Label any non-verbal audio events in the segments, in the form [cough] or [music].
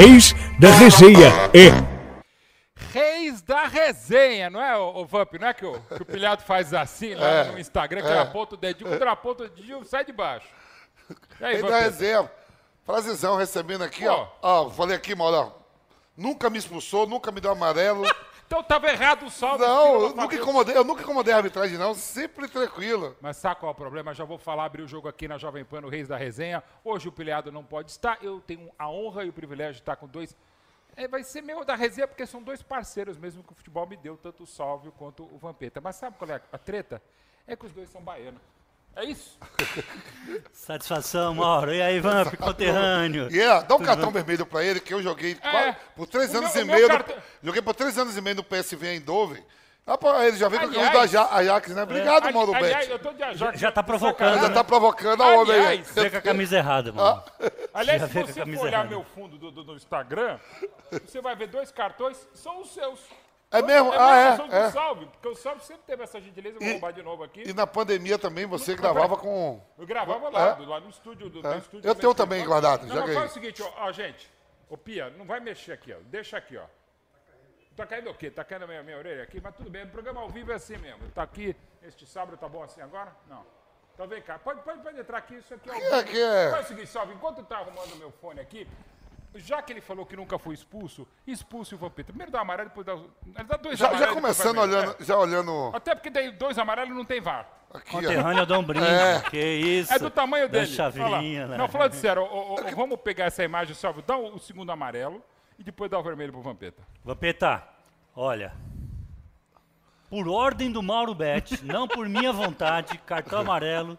Reis da Resenha é Reis da resenha, não é, o Vamp? Não é que o, que o pilhado faz assim lá É, no Instagram, que é. ele aponta o dedinho, quando ele aponta o dedinho, sai de baixo. E aí, Rei da Vampeta? resenha. Frasezão recebendo aqui, Ó. ó. Ó, falei aqui, Mauro. ó. Nunca me expulsou, nunca me deu amarelo. Então tava errado o salve. Não, eu nunca incomodei, eu nunca incomodei a arbitragem, não. Sempre tranquilo. Mas sabe qual é o problema? Já vou falar, abrir o jogo aqui na Jovem Pan, no Reis da Resenha. Hoje o pilhado não pode estar. Eu tenho a honra e o privilégio de estar com dois. É, vai ser meu da resenha, porque são dois parceiros mesmo que o futebol me deu, tanto o Salvio quanto o Vampeta. Mas sabe qual é a treta? É que os dois são baianos. É isso? [laughs] Satisfação, Mauro. E aí, Vamp, conterrâneo? E é, dá um cartão vermelho pra ele, que eu joguei quase- por três anos meu- e meio. cartão- Joguei por três anos e meio no PSV em Dove. Ah, pô, ele já veio com o camisa da Ja- Ajax, né? Obrigado, Ali- Mauro de Já, já tá provocando. Já né? tá provocando a homem aí. Veio com a camisa errada, mano. Aliás, Já se a você for olhar errada. meu fundo do, do- do Instagram, você vai ver dois cartões, são os seus. É mesmo? É Ah, é, é. Salve, porque o Salve sempre teve essa gentileza, vou E- roubar de novo aqui. E na pandemia também você gravava com. Eu gravava lá, É? lá no estúdio do, É? estúdio. Eu tenho também guardado, Não, já mas faz o seguinte, ó, ó, gente. Ô, Pia, não vai mexer aqui, ó. Deixa aqui, ó. Tá caindo o quê? Tá caindo a minha, minha orelha aqui? Mas tudo bem, o programa ao vivo é assim mesmo. Tá aqui, este sábado tá bom assim agora? Não. Então vem cá, pode, pode, pode entrar aqui, isso aqui é o. Aqui é- aqui é- Faz o seguinte, Salve, enquanto tá arrumando o meu fone aqui, já que ele falou que nunca foi expulso, expulse o Vampeta. Primeiro dá amarelo, depois dá. Ele dá dois Já, amarelos. já começando olhando, já olhando É. Até porque daí dois amarelos não tem VAR. aqui, ó. Conterrâneo dá um brinde. É. Que isso. É do tamanho Da dele. chaveirinha, Olha lá. né? Não, falando sério, ô, ô, ô, vamos pegar essa imagem, Salvo, dá o, o segundo amarelo e depois dá o vermelho pro Vampeta. Vampeta, olha. Por ordem do Mauro Bet, não por minha vontade, cartão [laughs] amarelo,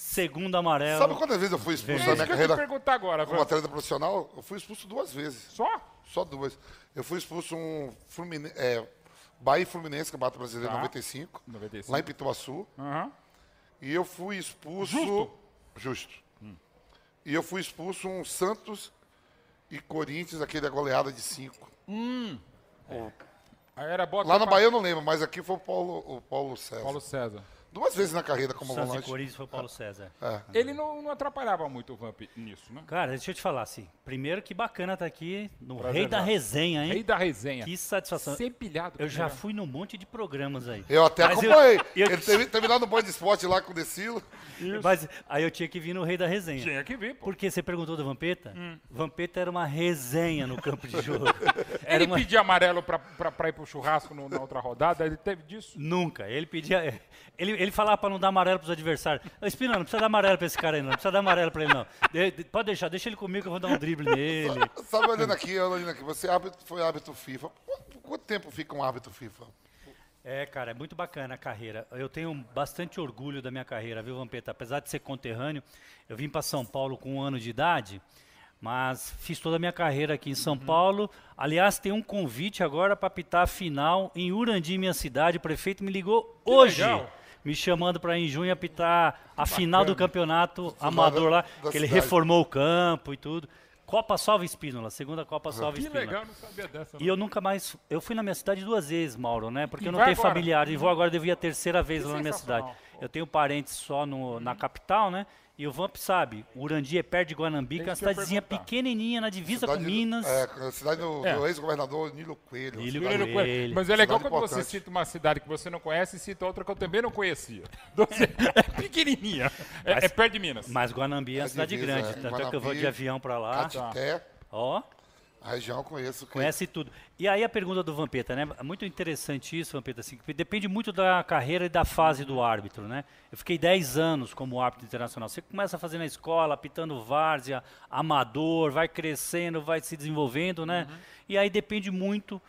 segundo amarelo. Sabe quantas vezes eu fui expulso É na isso minha que eu te carreira perguntar agora, como atleta profissional? Eu fui expulso duas vezes. Só? Só duas. Eu fui expulso um Fluminense, é, Bahia e Fluminense, Campeonato Brasileiro Tá. 95, 95. lá em Pituaçu. Aham. E eu fui expulso. Justo? Justo. E eu fui expulso um Santos e Corinthians, aquele da goleada de 5. Aí era bota Lá na pra- Bahia eu não lembro, mas aqui foi o Paulo, o Paulo César. Paulo César. Duas vezes na carreira como Santos volante. Corinthians foi o Paulo César. É. Ele não, não atrapalhava muito o Vamp nisso, né? Cara, deixa eu te falar assim. Primeiro que bacana estar aqui no Prazer Rei da. Resenha, hein? Rei da resenha. Que satisfação. Sem pilhado. Eu já cara. fui num monte de programas aí. Eu até Mas eu- acompanhei. [laughs] eu- Ele teve, teve lá no Band Esporte lá com o Decilo. Mas aí eu tinha que vir no Rei da Resenha. Tinha que vir, pô. Porque você perguntou do Vampeta? Hum. Vampeta era uma resenha no campo de jogo. [laughs] Era Ele uma... pedia amarelo pra, pra, pra ir pro churrasco no- na outra rodada, ele teve disso. Nunca. Ele pedia. Ele, ele falava pra não dar amarelo pros adversários. Ô, Espina, não precisa dar amarelo pra esse cara aí, não. Não precisa dar amarelo pra ele, não. De- de- pode deixar, deixa ele comigo que eu vou dar um drible [laughs] nele. Sabe, olhando aqui, olhando aqui, você é foi árbitro FIFA. Quanto tempo fica um árbitro FIFA? É, cara, é muito bacana a carreira. Eu tenho bastante orgulho da minha carreira, viu, Vampeta? Apesar de ser conterrâneo, eu vim para São Paulo com um ano de idade, mas fiz toda a minha carreira aqui em São Paulo. Aliás, tem um convite agora para apitar a final em Urandi, minha cidade. O prefeito me ligou hoje. legal. Me chamando para em junho apitar a final do campeonato amador lá, da que ele cidade. reformou o campo e tudo. Copa Salva Espínola, segunda Copa Salva Que Espínola. legal, não sabia dessa. E eu nunca mais. Eu fui na minha cidade duas vezes, Mauro, né? Porque E eu não tenho agora? familiares. E vou agora, devo ir a terceira vez Que lá na minha cidade. Eu tenho parentes só no, na capital, né? E o Vamp sabe, o Urandi é perto de Guanambi, que é uma eu ia cidadezinha pequenininha na divisa com Cidade do- Minas. É, a cidade do, É. do ex-governador Nilo Coelho. Nilo Coelho. Ele. Mas é legal Cidade quando você importante. cita uma cidade que você não conhece e cita outra que eu também não conhecia. [laughs] É pequenininha. É, Mas- é perto de Minas. Mas Guanambi é uma cidade divisa, grande, é, tanto é que eu vou de Guanambi, avião pra lá. Catité, Ó, a região eu conheço. que- conhece tudo. E aí a pergunta do Vampeta, né? É muito interessante isso, Vampeta, assim, depende muito da carreira e da fase do árbitro, né? Eu fiquei 10 anos como árbitro internacional. Você começa a fazer na escola, apitando várzea, amador, vai crescendo, vai se desenvolvendo, né? E aí depende muito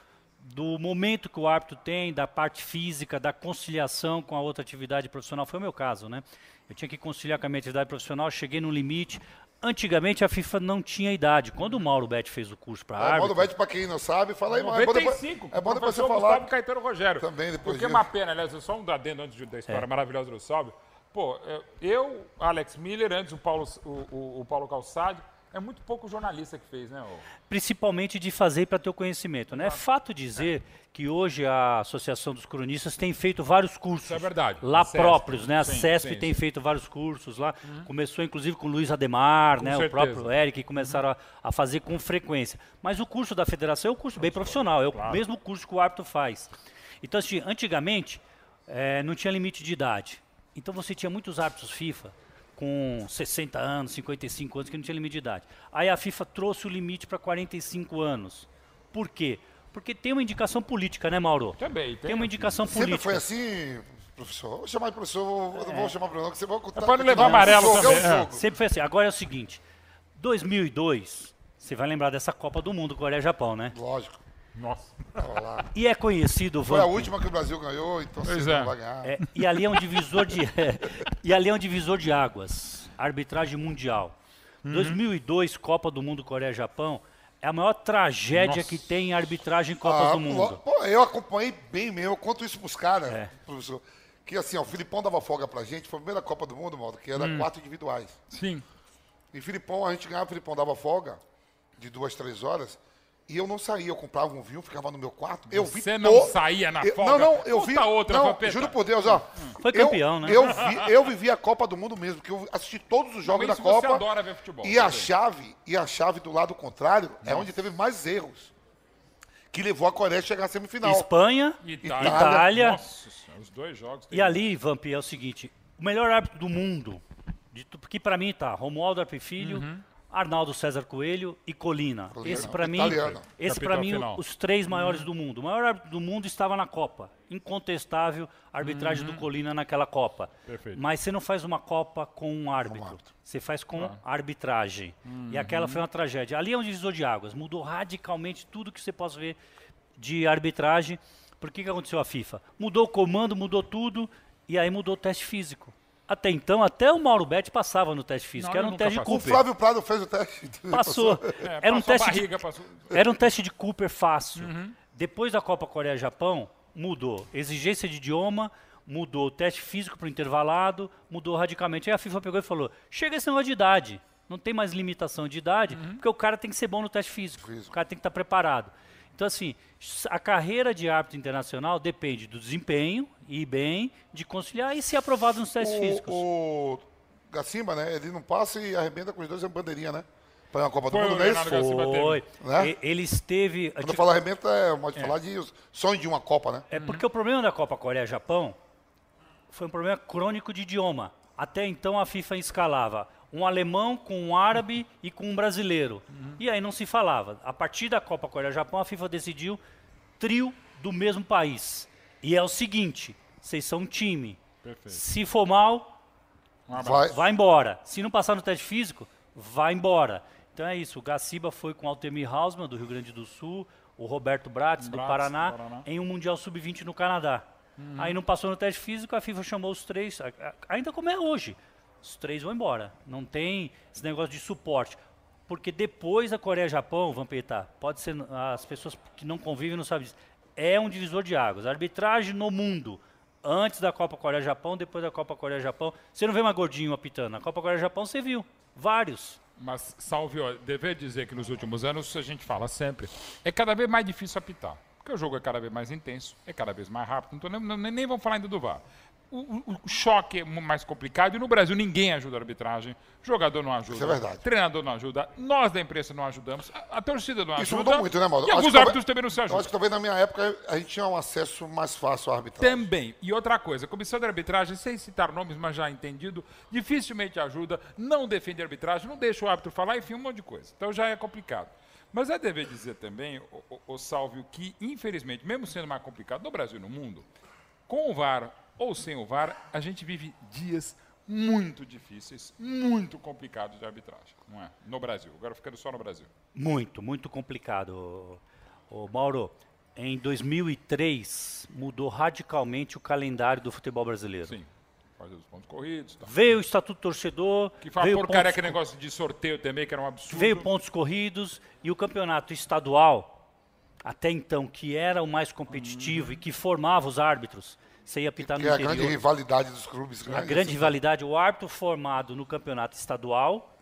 do momento que o árbitro tem, da parte física, da conciliação com a outra atividade profissional. Foi o meu caso, né? Eu tinha que conciliar com a minha atividade profissional, cheguei no limite. Antigamente a FIFA não tinha idade. Quando o Mauro Betti fez o curso para É, Manda árbitro, o Bet pra quem não sabe, fala aí, mas é bom depois, 95. é bom depois você falar. Gustavo Caetano Rogério. Também, depois Porque é uma pena, aliás, só um adendo antes de- da É. história maravilhosa do Salve. Pô, é, eu, Alex Miller, antes o Paulo, o, o- o Paulo Calçade, É muito pouco jornalista que fez, né? principalmente de fazer para ter o conhecimento. Né? É fato dizer que hoje a Associação dos Cronistas tem feito vários cursos. Isso é verdade. Lá CESP, próprios, né? A sim, CESP sim, tem sim. feito vários cursos lá. Começou inclusive com o Luiz Ademar, Com né? O certeza. próprio Eric, que começaram a, a fazer com frequência. Mas o curso da federação é um curso bem profissional, é o mesmo curso que o árbitro faz. Então, assim, antigamente, eh, não tinha limite de idade. Então você tinha muitos árbitros FIFA com 60 anos, 55 anos, que não tinha limite de idade. Aí a FIFA trouxe o limite para 45 anos. Por quê? Porque tem uma indicação política, né, Mauro? Também, Tem uma indicação Sempre política. foi assim, professor. Vou chamar de professor, não vou chamar Bruno, que você vai contar. É não levar amarelo jogo, também, É é. um. Sempre foi assim. Agora é o seguinte: 2002, você vai lembrar dessa Copa do Mundo Coreia-Japão, né? Lógico. Nossa. E é conhecido, Foi a última que o Brasil ganhou, então Pois você é. não vai ganhar. É, e ali é um divisor de [laughs] e ali é um divisor de águas. Arbitragem mundial. Uhum. 2002 Copa do Mundo Coreia-Japão é a maior tragédia Nossa. que tem em arbitragem em Copas Ah, do Mundo. Pô, eu acompanhei bem mesmo, eu conto isso pros caras, É. professor. Que assim, ó, o Filipão dava folga pra gente, foi a primeira Copa do Mundo, Maldo, que era Hum. quatro individuais. Sim. E Filipão, a gente ganhava, o Filipão dava folga de duas, três horas. E eu não saía, eu comprava um vinho, ficava no meu quarto. Eu vi Você não to- saía na eu, folga? Não, não, eu vi. outra, não, juro por Deus, ó. Foi eu- campeão, né? Eu, vi, eu vivi a Copa do Mundo mesmo, porque eu assisti todos os jogos Não, da isso você Copa. adora ver futebol, E a também. chave, e a chave do lado contrário é onde teve mais erros. Que levou a Coreia a chegar à semifinal. Espanha, Itália. Itália. Nossa, senhora, os dois jogos. E ali, Vamp, é o seguinte: o melhor árbitro do mundo, que pra mim tá Romualdo Arpe Filho, Uhum. Arnaldo César Coelho e Colina. Colina, Esse pra mim, italiano. esse para mim final. os três maiores do mundo. O maior árbitro do mundo estava na Copa. Incontestável a arbitragem do Colina naquela Copa. Perfeito. Mas você não faz uma Copa com um árbitro. árbitro. Você faz com arbitragem. E aquela foi uma tragédia. Ali é um divisor de águas. Mudou radicalmente tudo que você possa ver de arbitragem. Por que, que aconteceu a FIFA? Mudou o comando, mudou tudo, e aí mudou o teste físico. Até então, até o Mauro Betti passava no teste físico. Não, era um teste de passou. O Cooper. Flávio Prado fez o teste. [laughs] Passou. É, era, um passou a teste de, barriga, passou- era um teste de Cooper fácil. Uhum. Depois da Copa Coreia-Japão, mudou. Exigência de idioma, mudou. O teste físico para o intervalado, mudou radicalmente. Aí a FIFA pegou e falou: chega esse negócio de idade. Não tem mais limitação de idade, Uhum. porque o cara tem que ser bom no teste físico. Físico. O cara tem que estar preparado. Então, assim, a carreira de árbitro internacional depende do desempenho, ir bem, de conciliar e ser aprovado nos testes físicos. O, o Gacimba, né? Ele não passa e arrebenta com os dois em bandeirinha, né? Para uma Copa do Foi Mundo, o não é isso? Foi. Né? E- Ele esteve. Quando eu falo arrebenta, é modo de falar de sonho de uma Copa, né? É porque o problema da Copa Coreia-Japão foi um problema crônico de idioma. Até então a FIFA escalava um alemão com um árabe e com um brasileiro. E aí não se falava. A partir da Copa Coreia-Japão a FIFA decidiu trio do mesmo país. E é o seguinte, vocês são um time. Perfeito. Se for mal, Um. Vai. vai embora. Se não passar no teste físico, vai embora. Então é isso. O Gaciba foi com o Altemir Hausmann, do Rio Grande do Sul, o Roberto Bratz, do Paraná, do Paraná. em um Mundial Sub-20 no Canadá. Aí não passou no teste físico, a FIFA chamou os três, ainda como é hoje. Os três vão embora. Não tem esse negócio de suporte. Porque depois da Coreia-Japão, Vampeta, pode ser, as pessoas que não convivem não sabem disso, é um divisor de águas. A arbitragem no mundo, antes da Copa Coreia-Japão, depois da Copa Coreia-Japão, você não vê mais gordinho apitando. Na Copa Coreia-Japão você viu, vários. Mas, Salve, dever dizer que nos últimos anos, a gente fala sempre, é cada vez mais difícil apitar. Porque o jogo é cada vez mais intenso, é cada vez mais rápido, então nem, nem, nem vamos falar ainda do VAR. O, o- choque é mais complicado e no Brasil ninguém ajuda a arbitragem. Jogador não ajuda. Isso é verdade. Treinador não ajuda. Nós da imprensa não ajudamos. A, a torcida não Isso ajuda. mudou muito, né, Mauro? E alguns árbitros também não se Eu acho ajudam. que talvez na minha época a gente tinha um acesso mais fácil à arbitragem. Também. E outra coisa, a comissão de arbitragem, sem citar nomes, mas já entendido, dificilmente ajuda, não defende a arbitragem, não deixa o árbitro falar, enfim, um monte de coisa. Então já é complicado. Mas é dever dizer também, o, o, o Salvio, que infelizmente, mesmo sendo mais complicado no Brasil e no mundo, com o VAR ou sem o VAR, a gente vive dias muito difíceis, muito complicados de arbitragem, não é? No Brasil. Agora ficando só no Brasil. Muito, muito complicado. O, Mauro, em 2003 mudou radicalmente o calendário do futebol brasileiro. Sim. Fazer os pontos corridos. Tá. Veio o Estatuto Torcedor, Que fala porcaria pontos, aquele negócio de sorteio também, que era um absurdo. veio pontos corridos e o campeonato estadual, até então, que era o mais competitivo e que formava os árbitros, você ia apitar no Que é a interior. grande rivalidade dos clubes A grande rivalidade, o árbitro formado no campeonato estadual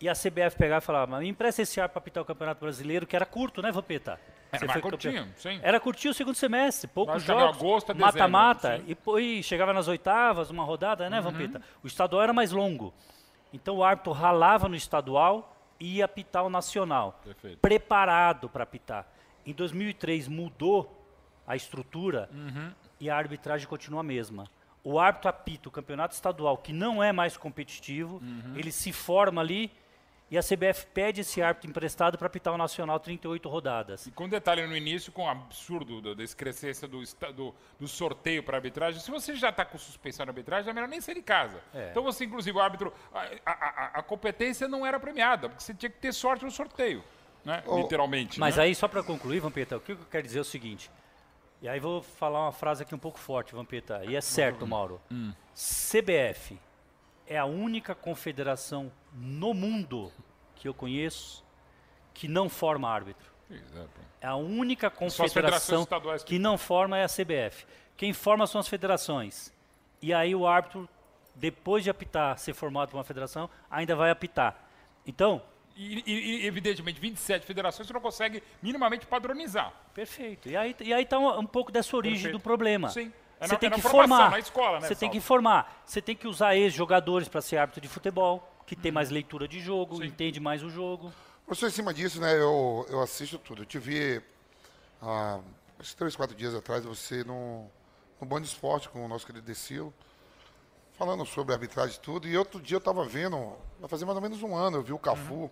e a CBF pegava e falava, mas me empresta esse árbitro para apitar o Campeonato Brasileiro, que era curto, né, Vampeta? Era mais curtinho, sim. Era curtinho o segundo semestre, poucos jogos, a dezembro, mata-mata, e depois chegava nas oitavas, uma rodada, Uhum. né, Vampeta? O estadual era mais longo. Então o árbitro ralava no estadual e ia apitar o nacional. Perfeito. Preparado para apitar. Em 2003 mudou a estrutura Uhum. E a arbitragem continua a mesma. O árbitro apita o campeonato estadual, que não é mais competitivo, Uhum. ele se forma ali e a CBF pede esse árbitro emprestado para apitar o nacional 38 rodadas. E com detalhe no início, com o absurdo do- da excrescência do, do, do sorteio para arbitragem, se você já está com suspensão na arbitragem, é melhor nem sair de casa. É. Então você, inclusive, o árbitro, a, a- a- a competência não era premiada, porque você tinha que ter sorte no sorteio, né? literalmente. Mas né? aí, só para concluir, Vampeta, o que eu quero dizer é o seguinte. E aí vou falar uma frase aqui um pouco forte, Vampeta. E é certo, Mauro. CBF é a única confederação no mundo que eu conheço que não forma árbitro. Exato. É a única confederação que- que não forma é a CBF. Quem forma são as federações. E aí o árbitro, depois de apitar, ser formado por uma federação, ainda vai apitar. Então, E, e- e, evidentemente, 27 federações você não consegue minimamente padronizar. Perfeito. E aí, e aí tá um, um pouco dessa origem Perfeito. do problema. Sim. É Você na- tem é que formar. na escola, né, Você tem que formar. Você tem que usar ex-jogadores para ser árbitro de futebol, que tem mais leitura de jogo, Sim. entende mais o jogo. Professor, em cima disso, né, eu, eu assisto tudo. Eu te vi há uns três, quatro dias atrás, você no, no Band Esporte com o nosso querido Decilo, falando sobre arbitragem e tudo. E outro dia eu estava vendo, vai fazer mais ou menos um ano, eu vi o Cafu Uhum.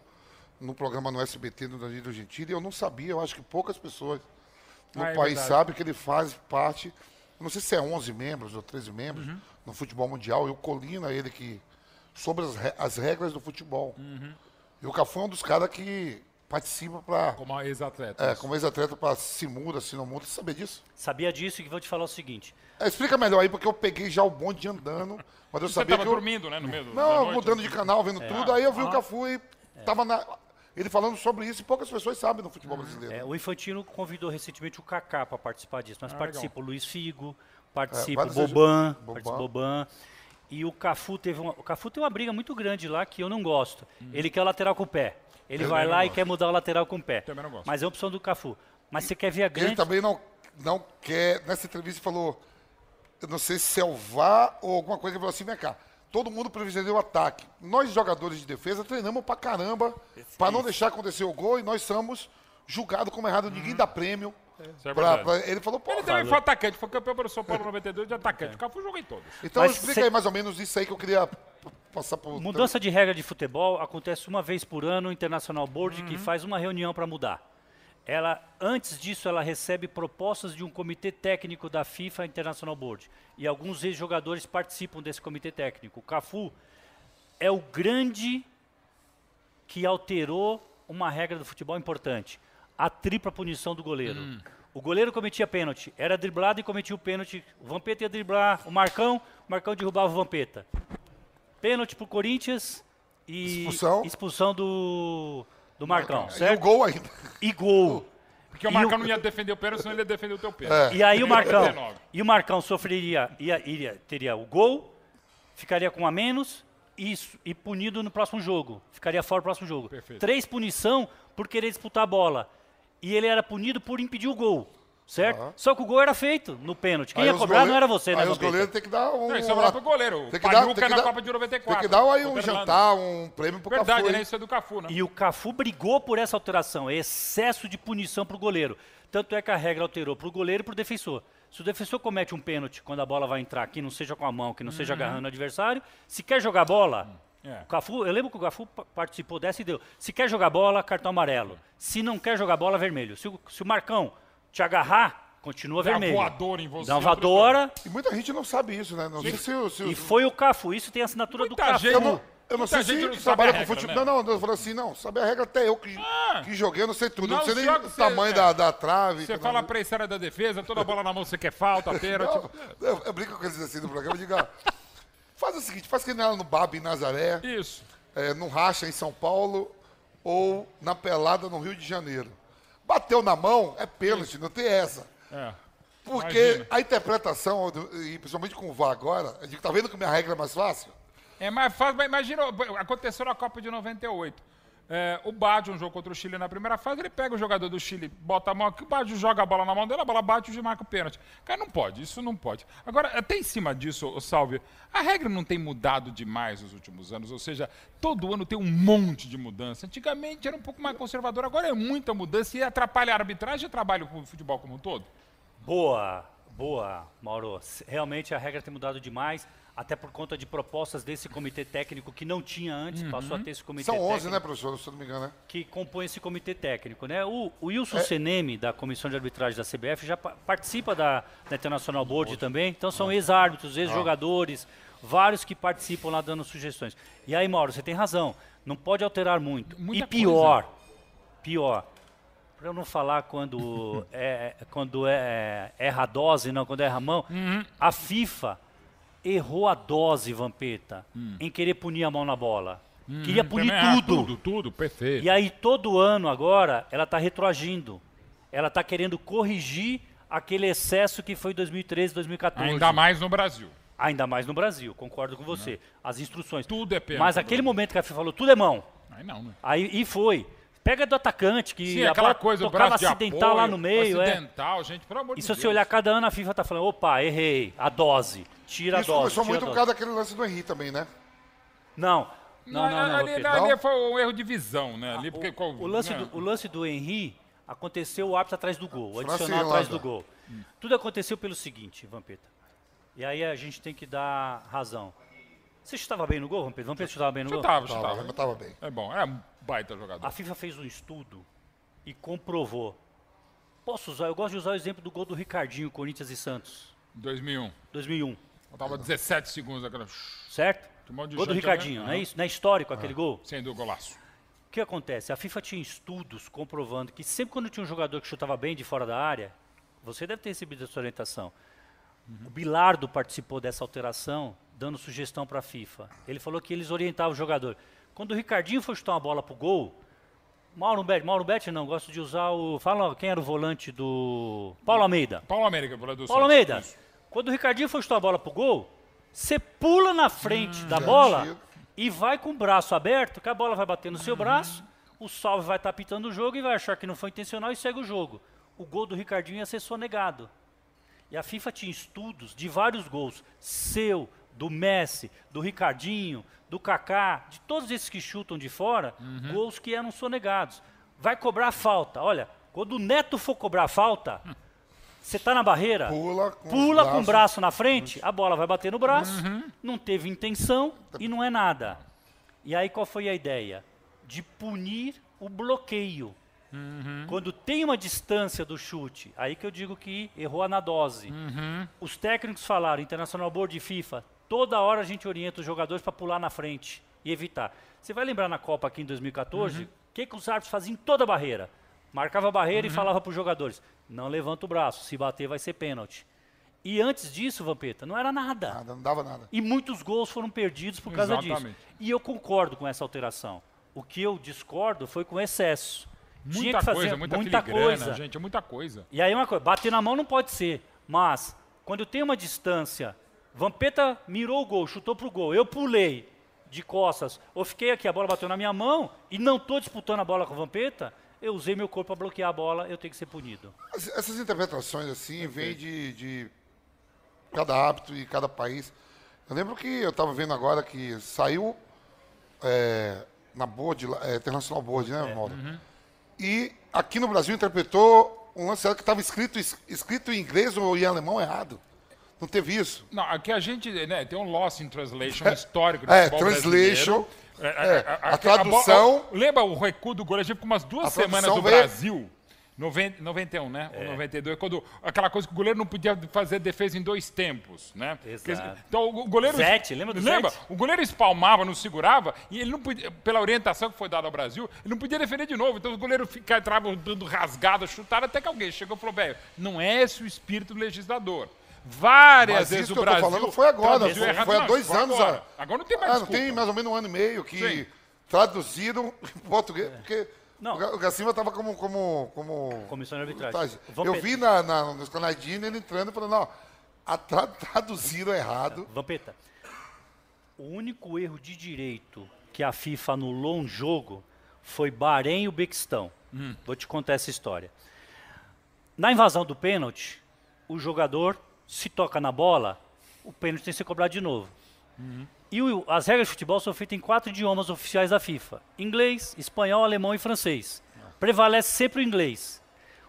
No programa no SBT do Danilo Gentili e eu não sabia, eu acho que poucas pessoas no Ah, é país verdade. sabem que ele faz parte, eu não sei se é 11 membros ou 13 membros Uhum. no futebol mundial, e o Colina, ele que, sobre as, re- as regras do futebol. Uhum. E o Cafu é um dos caras que participa para Como ex-atleta. é, como ex-atleta para se muda, se não muda. Você sabia disso? Sabia disso e vou te falar o seguinte. É, explica melhor aí, porque eu peguei já o bonde andando, mas eu Você sabia estava que eu... dormindo, né? No meio do, da Não, noite, mudando de canal, vendo tudo, aí eu vi o Ah. Cafu e tava na... ele falando sobre isso e poucas pessoas sabem no futebol brasileiro. É, o Infantino convidou recentemente o Kaká para participar disso, mas Ah, participa o Luiz Figo, participa É, o Boban, Boban. participa o Boban. E o Cafu teve uma, o Cafu tem uma briga muito grande lá que eu não gosto. Ele quer o lateral com o pé. Ele Também vai lá e gosto. quer mudar o lateral com o pé. Também não gosto. Mas é a opção do Cafu. Mas você quer ver a Ele grande também não, não quer, nessa entrevista falou, eu não sei se é o VAR ou alguma coisa, ele falou assim, vem cá, todo mundo previsionou o ataque. Nós, jogadores de defesa, treinamos pra caramba pra não deixar acontecer o gol e nós somos julgados como errado, ninguém dá prêmio. Isso é pra- verdade. pra- ele falou, pô, Ele também foi atacante, foi campeão pelo São Paulo 92 de atacante. O Cafu jogou em todos. Então Mas explica cê- aí mais ou menos isso aí que eu queria p- passar por. Mudança de regra de futebol acontece uma vez por ano, o International Board Uhum. que faz uma reunião para mudar. Ela, antes disso, ela recebe propostas de um comitê técnico da FIFA International Board. E alguns ex-jogadores participam desse comitê técnico. O Cafu é o grande que alterou uma regra do futebol importante. A tripla punição do goleiro. Hum. O goleiro cometia pênalti, era driblado e cometia o pênalti. O Vampeta ia driblar o Marcão, o Marcão derrubava o Vampeta. Pênalti pro Corinthians e Expulsão. expulsão do, do Marcão, E o certo? gol ainda. E gol. Porque o Marcão o- não ia defender o pênalti, senão ele ia defender o teu É. pênalti. E aí o Marcão, 99. e o Marcão sofreria, ia, iria, teria o gol, ficaria com um a menos e, e punido no próximo jogo. Ficaria fora do próximo jogo. Perfeito. Três punição por querer disputar a bola. E ele era punido por impedir o gol. Certo? Aham. Só que o gol era feito no pênalti. Quem Aí ia cobrar não goleiros- era você, né, Aí os goleiros têm que dar um. Não, isso é lá pro goleiro. Tem que dar, tem que na dar, Copa de 94. Tem que dar aí um jantar, um prêmio pro Verdade, Cafu. né? hein? Isso é do Cafu, né? E o Cafu brigou por essa alteração, é excesso de punição para o goleiro. Tanto é que a regra alterou para o goleiro e para o defensor. Se o defensor comete um pênalti quando a bola vai entrar, que não seja com a mão, que não seja agarrando o adversário, se quer jogar bola, É. o Cafu, eu lembro que o Cafu pa- participou dessa e deu. Se quer jogar bola, cartão amarelo. Se não quer jogar bola, vermelho. Se o, se o Marcão te agarrar, continua Dá vermelho. voadora em você. Dá uma voadora E muita gente não sabe isso, né? Não sei se, o- se o- e foi o Cafu. Isso tem a assinatura do Muita Cafu. gente- Eu não, eu não Muita sei gente se não sabe trabalha a com regra, futebol. né? Não, não, eu falo assim, não, sabe a regra até eu que, Ah. que joguei, eu não sei tudo. Eu Não não sei nem joga, o você- tamanho é. da, da trave. Você fala não- pra essa área da defesa, toda bola na mão você quer falta, [laughs] pênalti. Não, eu, eu brinco com eles assim no programa, diga, faz o seguinte, faz que nem lá no Bab em Nazaré, Isso. é, no Racha em São Paulo ou na Pelada no Rio de Janeiro. Bateu na mão, é pênalti, não tem essa. É. Porque Imagina. a interpretação, e principalmente com o VAR agora, a gente tá vendo que minha regra é mais fácil? É mais fácil, mas imagina, aconteceu na Copa de 98. É, o Baggio, um jogo contra o Chile na primeira fase, ele pega o jogador do Chile, bota a mão aqui, o Baggio joga a bola na mão dele, a bola bate e marca o pênalti. Cara, não pode, isso não pode. Agora, até em cima disso, o Salve, a regra não tem mudado demais nos últimos anos, ou seja, todo ano tem um monte de mudança. Antigamente era um pouco mais conservador, agora é muita mudança e atrapalha a arbitragem e trabalho com o futebol como um todo. Boa, boa, Mauro. Realmente a regra tem mudado demais até por conta de propostas desse comitê técnico que não tinha antes, uhum. passou a ter esse comitê São 11, técnico. né, professor, se não me engano, né? Que compõe esse comitê técnico, né? O, o Wilson é. Seneme, da Comissão de Arbitragem da CBF, já participa da, da International Board, Board. também, então são ah. ex-árbitros, ex-jogadores, ah. vários que participam lá dando sugestões. E aí, Mauro, você tem razão, não pode alterar muito. Muita e pior, coisa. pior, para eu não falar quando [laughs] é, quando é, erra a dose, não, quando erra a mão, uhum. a FIFA errou a dose, Vampeta, hum. em querer punir a mão na bola. Hum, Queria punir tudo. Ah, tudo, tudo, perfeito. E aí, todo ano agora, ela está retroagindo. Ela está querendo corrigir aquele excesso que foi 2013, 2014. Ainda mais no Brasil. Ainda mais no Brasil, concordo com você. Não. As instruções. Tudo é pena. Mas aquele momento que a FIFA falou, tudo é mão. Aí não, né? Aí, e foi. Pega do atacante, que Sim, aquela coisa, tocava acidental apoio, lá no meio. É. Acidental, é. gente, pelo amor e de se você olhar cada ano, a FIFA tá falando, opa, errei, a dose, tira Isso a dose. Isso começou muito por causa daquele lance do Henry também, né? Não. Não, não, não. Ali, não. ali foi um erro de visão, né? Ali, ah, porque, o, o, lance do, o lance do Henry aconteceu o árbitro atrás do gol, o adicional atrás do gol. Hum. Tudo aconteceu pelo seguinte, Vampeta. E aí a gente tem que dar razão. Você chutava bem no gol, Vampeta? Vampeta chutava bem no chutava, gol? Chutava, chutava. Chutava bem. É bom, é um baita jogador. A FIFA fez um estudo e comprovou. Posso usar, eu gosto de usar o exemplo do gol do Ricardinho, Corinthians e Santos. 2001. 2001. Faltava 17 segundos aquela. Certo? gol do Ricardinho, não é isso? Não é histórico aquele gol? Sem do golaço. O que acontece? A FIFA tinha estudos comprovando que sempre quando tinha um jogador que chutava bem de fora da área, você deve ter recebido essa orientação. Uhum. O Bilardo participou dessa alteração, dando sugestão para a FIFA. Ele falou que eles orientavam o jogador. Quando o Ricardinho foi chutar uma bola pro gol, Mauro Bet, Mauro Bet não, gosto de usar o. Fala quem era o volante do. Paulo Almeida. Paulo Almeida, volante do Paulo Almeida. Isso. Quando o Ricardinho for chutar a bola pro gol, você pula na frente hum, da bola e vai com o braço aberto, que a bola vai bater no seu braço, o salve vai estar tá pitando o jogo e vai achar que não foi intencional e segue o jogo. O gol do Ricardinho ia ser sonegado. E a FIFA tinha estudos de vários gols, seu, do Messi, do Ricardinho, do Kaká, de todos esses que chutam de fora, uhum. gols que eram sonegados. Vai cobrar falta. Olha, quando o Neto for cobrar falta, [laughs] você está na barreira, pula, com, pula com o braço na frente, a bola vai bater no braço, uhum. não teve intenção e não é nada. E aí qual foi a ideia? De punir o bloqueio. Uhum. Quando tem uma distância do chute, aí que eu digo que errou na dose. Uhum. Os técnicos falaram, Internacional Board e FIFA, Toda hora a gente orienta os jogadores para pular na frente e evitar. Você vai lembrar na Copa aqui em 2014, o uhum. que, que os árbitros faziam em toda a barreira? Marcava a barreira uhum. e falava para os jogadores: não levanta o braço, se bater vai ser pênalti. E antes disso, Vampeta, não era nada. Nada, não dava nada. E muitos gols foram perdidos por causa Exatamente. disso. E eu concordo com essa alteração. O que eu discordo foi com excesso. Muita Tinha que fazer coisa, muita, muita coisa. gente, é muita coisa. E aí uma coisa, bater na mão não pode ser, mas quando tem uma distância Vampeta mirou o gol, chutou pro gol. Eu pulei de costas, ou fiquei aqui, a bola bateu na minha mão e não estou disputando a bola com o Vampeta, eu usei meu corpo para bloquear a bola, eu tenho que ser punido. Essas interpretações assim vêm de, de cada hábito e cada país. Eu lembro que eu estava vendo agora que saiu é, na board, é, Internacional Board, né, é, uhum. E aqui no Brasil interpretou um lance que estava escrito, escrito em inglês ou em alemão errado. Não teve isso? Não, aqui a gente né, tem um loss in translation histórico do [laughs] é, translation. É, é, a, a, a, tradução. A, lembra o recuo do gol? A gente ficou umas duas semanas no veio... Brasil. 90, 91, né? É. Ou 92, quando aquela coisa que o goleiro não podia fazer defesa em dois tempos, né? Exato. Então o goleiro. Zete, lembra do Lembra? Zete? O goleiro espalmava, não segurava, e ele não podia, pela orientação que foi dada ao Brasil, ele não podia defender de novo. Então o goleiro ficava entrava dando rasgada, chutava, até que alguém chegou e falou: velho, não é esse o espírito do legislador. Várias Mas vezes o Brasil. Que eu tô falando foi agora, foi, errado, foi há dois foi anos. Agora. agora não tem mais ah, Não tem mais ou menos um ano e meio que Sim. traduziram em português, é. porque não. o Gacima estava como, como, como. Comissão de arbitragem. Eu vi na, na, nos canais Disney ele entrando e falando, não, a tra traduziram errado. Vampeta. O único erro de direito que a FIFA anulou um jogo foi Bahrein e Bequistão. Vou te contar essa história. Na invasão do pênalti, o jogador se toca na bola, o pênalti tem que ser cobrado de novo. E o- as regras de futebol são feitas em quatro idiomas oficiais da FIFA: inglês, espanhol, alemão e francês. Prevalece sempre o inglês.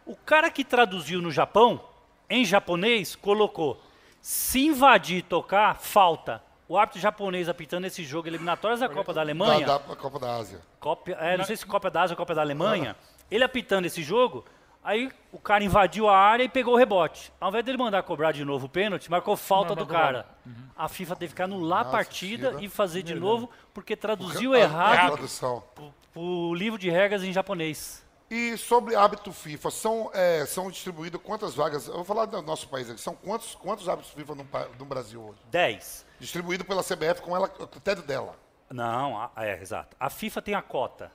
O cara que traduziu no Japão, em japonês, colocou: se invadir e tocar, falta. O árbitro japonês apitando esse jogo eliminatórias da Copa da Alemanha. Da, da Copa da Ásia. Copa, é, não sei se Copa da Ásia ou Copa da Alemanha, ele apitando esse jogo, aí o cara invadiu a área e pegou o rebote. Ao invés dele mandar cobrar de novo o pênalti, marcou falta do cara. A FIFA teve que anular a Nossa, partida tira. e fazer de novo, porque traduziu A- a errado pro livro de regras em japonês. E sobre hábito FIFA, são, é, são distribuídas quantas vagas? Eu vou falar do nosso país aqui. São quantos, quantos hábitos FIFA no, no Brasil hoje? 10. Distribuído pela CBF com ela, o critério dela. Não, a- é, exato. A FIFA tem a cota.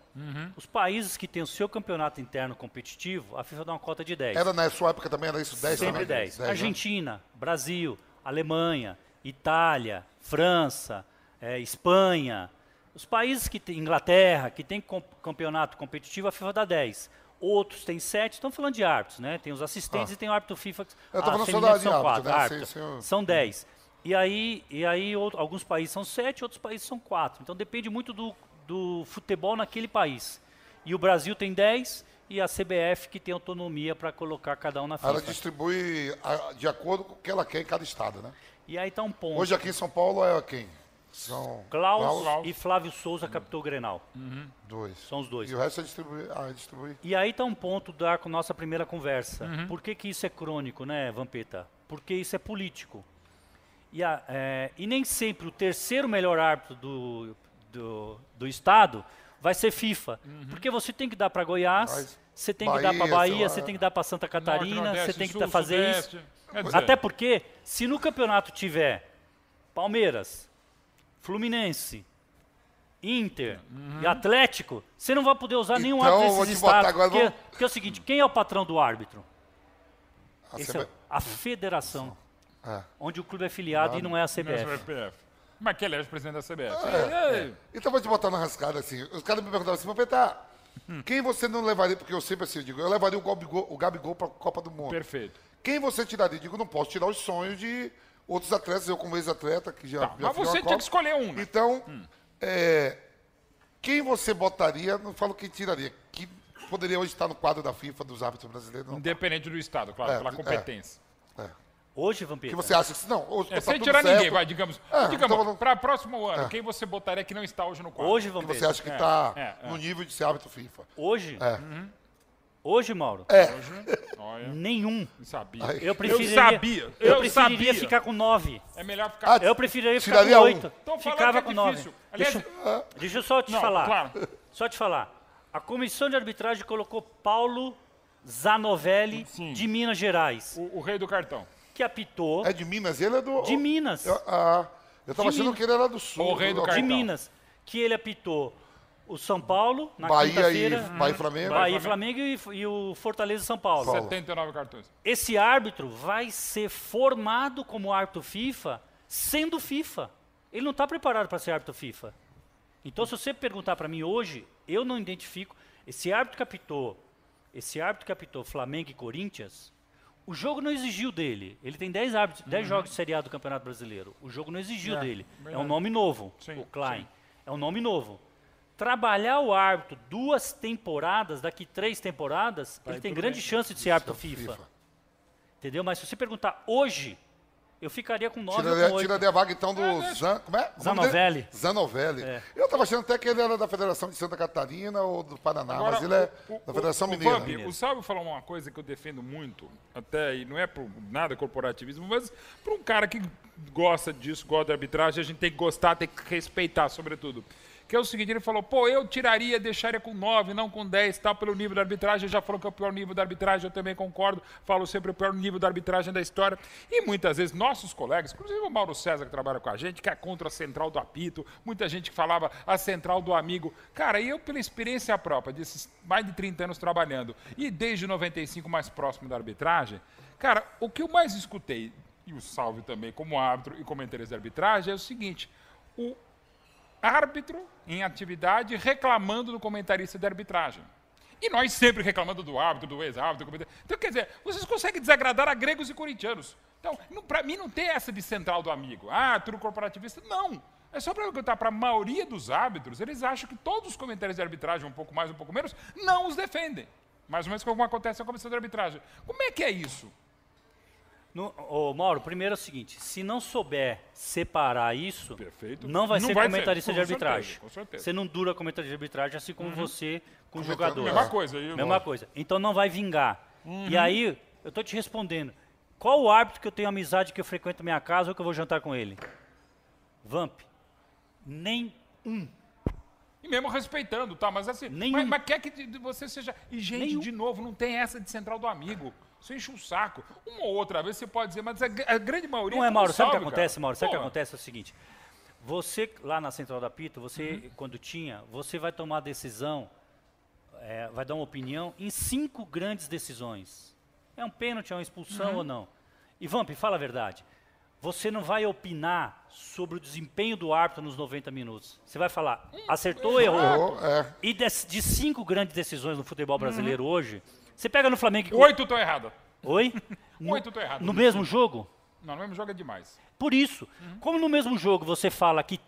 Os países que têm o seu campeonato interno competitivo, a FIFA dá uma cota de 10. Era na sua época também, era isso? 10 Sempre também? 10. 10, né? Argentina, Brasil, Alemanha, Itália, França, eh, Espanha. Os países que têm, Inglaterra, que tem com- campeonato competitivo, a FIFA dá 10. Outros têm 7, estão falando de árbitros, né? Tem os assistentes Ah. e tem o árbitro FIFA. Eu tô a falando só da- de são árbitro, 4, né? árbitros. Sim, sim. São 10. E aí, e aí outro- alguns países são 7, outros países são 4. Então depende muito do, do futebol naquele país. E o Brasil tem 10 e a CBF que tem autonomia para colocar cada um na FIFA. Ela distribui a- de acordo com o que ela quer em cada estado, né? E aí tá um ponto. Hoje aqui em São Paulo é quem? São Klaus, Klaus. e Flávio Souza captou o Grenal. dois. São os dois. E o resto é distribuir. Ah, é distribuir. E aí tá um ponto da com nossa primeira conversa. Uhum. Por que, que isso é crônico, né, Vampeta? Porque isso é político. E, a- é, e nem sempre o terceiro melhor árbitro do, do, do Estado vai ser FIFA. Porque você tem que dar para Goiás, Mas você tem que dar para Bahia, Bahia, você tem que dar para Santa Norte, Catarina, Nordeste, você tem que Sul, tá- fazer isso. Sudeste. Quer dizer, Até porque, se no campeonato tiver Palmeiras, Fluminense, Inter e Atlético, você não vai poder usar nenhum Então, árbitro eu vou desses te botar estados. agora, porque, vamos- porque é o seguinte, quem é o patrão do árbitro? A Esse é a federação, É. onde o clube é filiado e não é a não é CBF. CBF. Mas que elege o presidente da CBF. É, Ei, Então eu vou te botar na rascada assim. Os caras me perguntavam assim, Papetar, Hum. quem você não levaria? Porque eu sempre assim digo, eu levaria o Gabigol, o Gabigol para a Copa do Mundo. Perfeito. Quem você tiraria? Digo, não posso tirar os sonhos de outros atletas, eu como ex-atleta, que já, Tá, já mas você tinha que escolher um. né? Então, é, quem você botaria, não falo quem tiraria, que poderia hoje estar no quadro da FIFA dos árbitros brasileiros, não. Independente do Estado, claro, É, pela é. competência. Hoje, Vampeta, Que você acha que não, hoje É, tá sem tudo tirar certo, ninguém, vai, digamos. É, digamos, então- para próximo ano, quem você botaria que não está hoje no quadro? hoje, que Vampeta, você acha que É, está é, é. no nível de ser árbitro FIFA. hoje, É. hoje, Mauro, Olha, nenhum. não sabia. Eu preferiria, sabia, eu eu preferiria sabia. ficar com nove. É melhor ficar... Ah, Eu preferiria ficar com um. oito. Então falando Ficava que com é nove. Aliás, Deixa, deixa eu só te Não, falar. claro. Só te falar. A comissão de arbitragem colocou Paulo Zanovelli Sim. de Minas Gerais, o, o rei do cartão. Que apitou É de Minas, ele é do... de Minas. Eu, ah, eu tava De achando Minas. que ele era do Sul. O rei do do- cartão. de Minas, que ele apitou o São Paulo na Bahia e, Bahia e Flamengo. Bahia e Flamengo e, e o Fortaleza e São Paulo. Paulo. 79 cartões. Esse árbitro vai ser formado como árbitro FIFA sendo FIFA. Ele não está preparado para ser árbitro FIFA. Então, se você perguntar para mim hoje, eu não identifico. Esse árbitro que apitou, esse árbitro que apitou Flamengo e Corinthians, o jogo não exigiu dele. Ele tem 10 árbitros, 10 jogos de Série A do Campeonato Brasileiro. O jogo não exigiu É, dele. É verdade. um nome novo, Sim, o Klein. sim. É um nome novo. Trabalhar o árbitro duas temporadas, daqui três temporadas, ele tem grande bem. chance de ser árbitro FIFA. Entendeu? Mas se você perguntar hoje, eu ficaria com 9 ou Tiraria, com 8. tiraria a vaga então do Zan, como é? O? Zanovelli. Zanovelli. É. Eu tava achando até que ele era da Federação de Santa Catarina ou do Paraná, Agora, mas ele é o- o- da Federação o, Mineira. Vamp, o Salve falou uma coisa que eu defendo muito, até, e não é por nada corporativismo, mas para um cara que gosta disso, gosta de arbitragem, a gente tem que gostar, tem que respeitar, sobretudo. Que é o seguinte, ele falou, pô, eu tiraria, deixaria com 9, não com 10, tal, pelo nível da arbitragem, já falou que é o pior nível da arbitragem, eu também concordo, falo sempre o pior nível da arbitragem da história. E muitas vezes nossos colegas, inclusive o Mauro César que trabalha com a gente, que é contra a central do apito, muita gente que falava a central do amigo. Cara, e eu pela experiência própria, desses mais de 30 anos trabalhando, e desde 95 mais próximo da arbitragem, cara, o que eu mais escutei, e o Salve também como árbitro e comentarista de arbitragem, é o seguinte, o árbitro em atividade reclamando do comentarista de arbitragem. E nós sempre reclamando do árbitro, do ex-árbitro. do comentarista. Então, quer dizer, vocês conseguem desagradar a gregos e corintianos. Então, para mim não tem essa de central do amigo. Ah, tudo corporativista. Não. É só para perguntar para a maioria dos árbitros, eles acham que todos os comentários de arbitragem, um pouco mais, um pouco menos, não os defendem. Mais ou menos como acontece na comissão de arbitragem. Como é que é isso? No, ô, Mauro, primeiro é o seguinte: se não souber separar isso, Perfeito. não vai Não ser vai comentarista ser, de arbitragem. certeza, com certeza. Você não dura comentarista de arbitragem, assim como você com Comentando, jogador. Mesma coisa. Eu, Mesma coisa. Então não vai vingar. E aí, eu estou te respondendo. Qual o árbitro que eu tenho amizade que eu frequento minha casa ou que eu vou jantar com ele? Vamp. Nem E mesmo respeitando, tá? Mas assim, Nenhum. mas, mas quer que você seja. E, gente, Nenhum. de novo, não tem essa de central do amigo. Você enche o saco. Uma ou outra vez você pode dizer, mas a, a grande maioria. Não é, Mauro. Sabe o que acontece, cara. Mauro? Sabe o que acontece? É o seguinte. Você, lá na Central da Pito, você, quando tinha, você vai tomar a decisão, é, vai dar uma opinião em cinco grandes decisões. É um pênalti, é uma expulsão ou não? E Vamp, fala a verdade. Você não vai opinar sobre o desempenho do árbitro nos 90 minutos. Você vai falar, acertou ou errou? É. E des- de cinco grandes decisões no futebol brasileiro hoje, você pega no Flamengo... que- Oito tô errado. Oi? No, [laughs] Oito tô errado. no mesmo jogo? Não, no mesmo jogo é demais. Por isso, como no mesmo jogo você fala que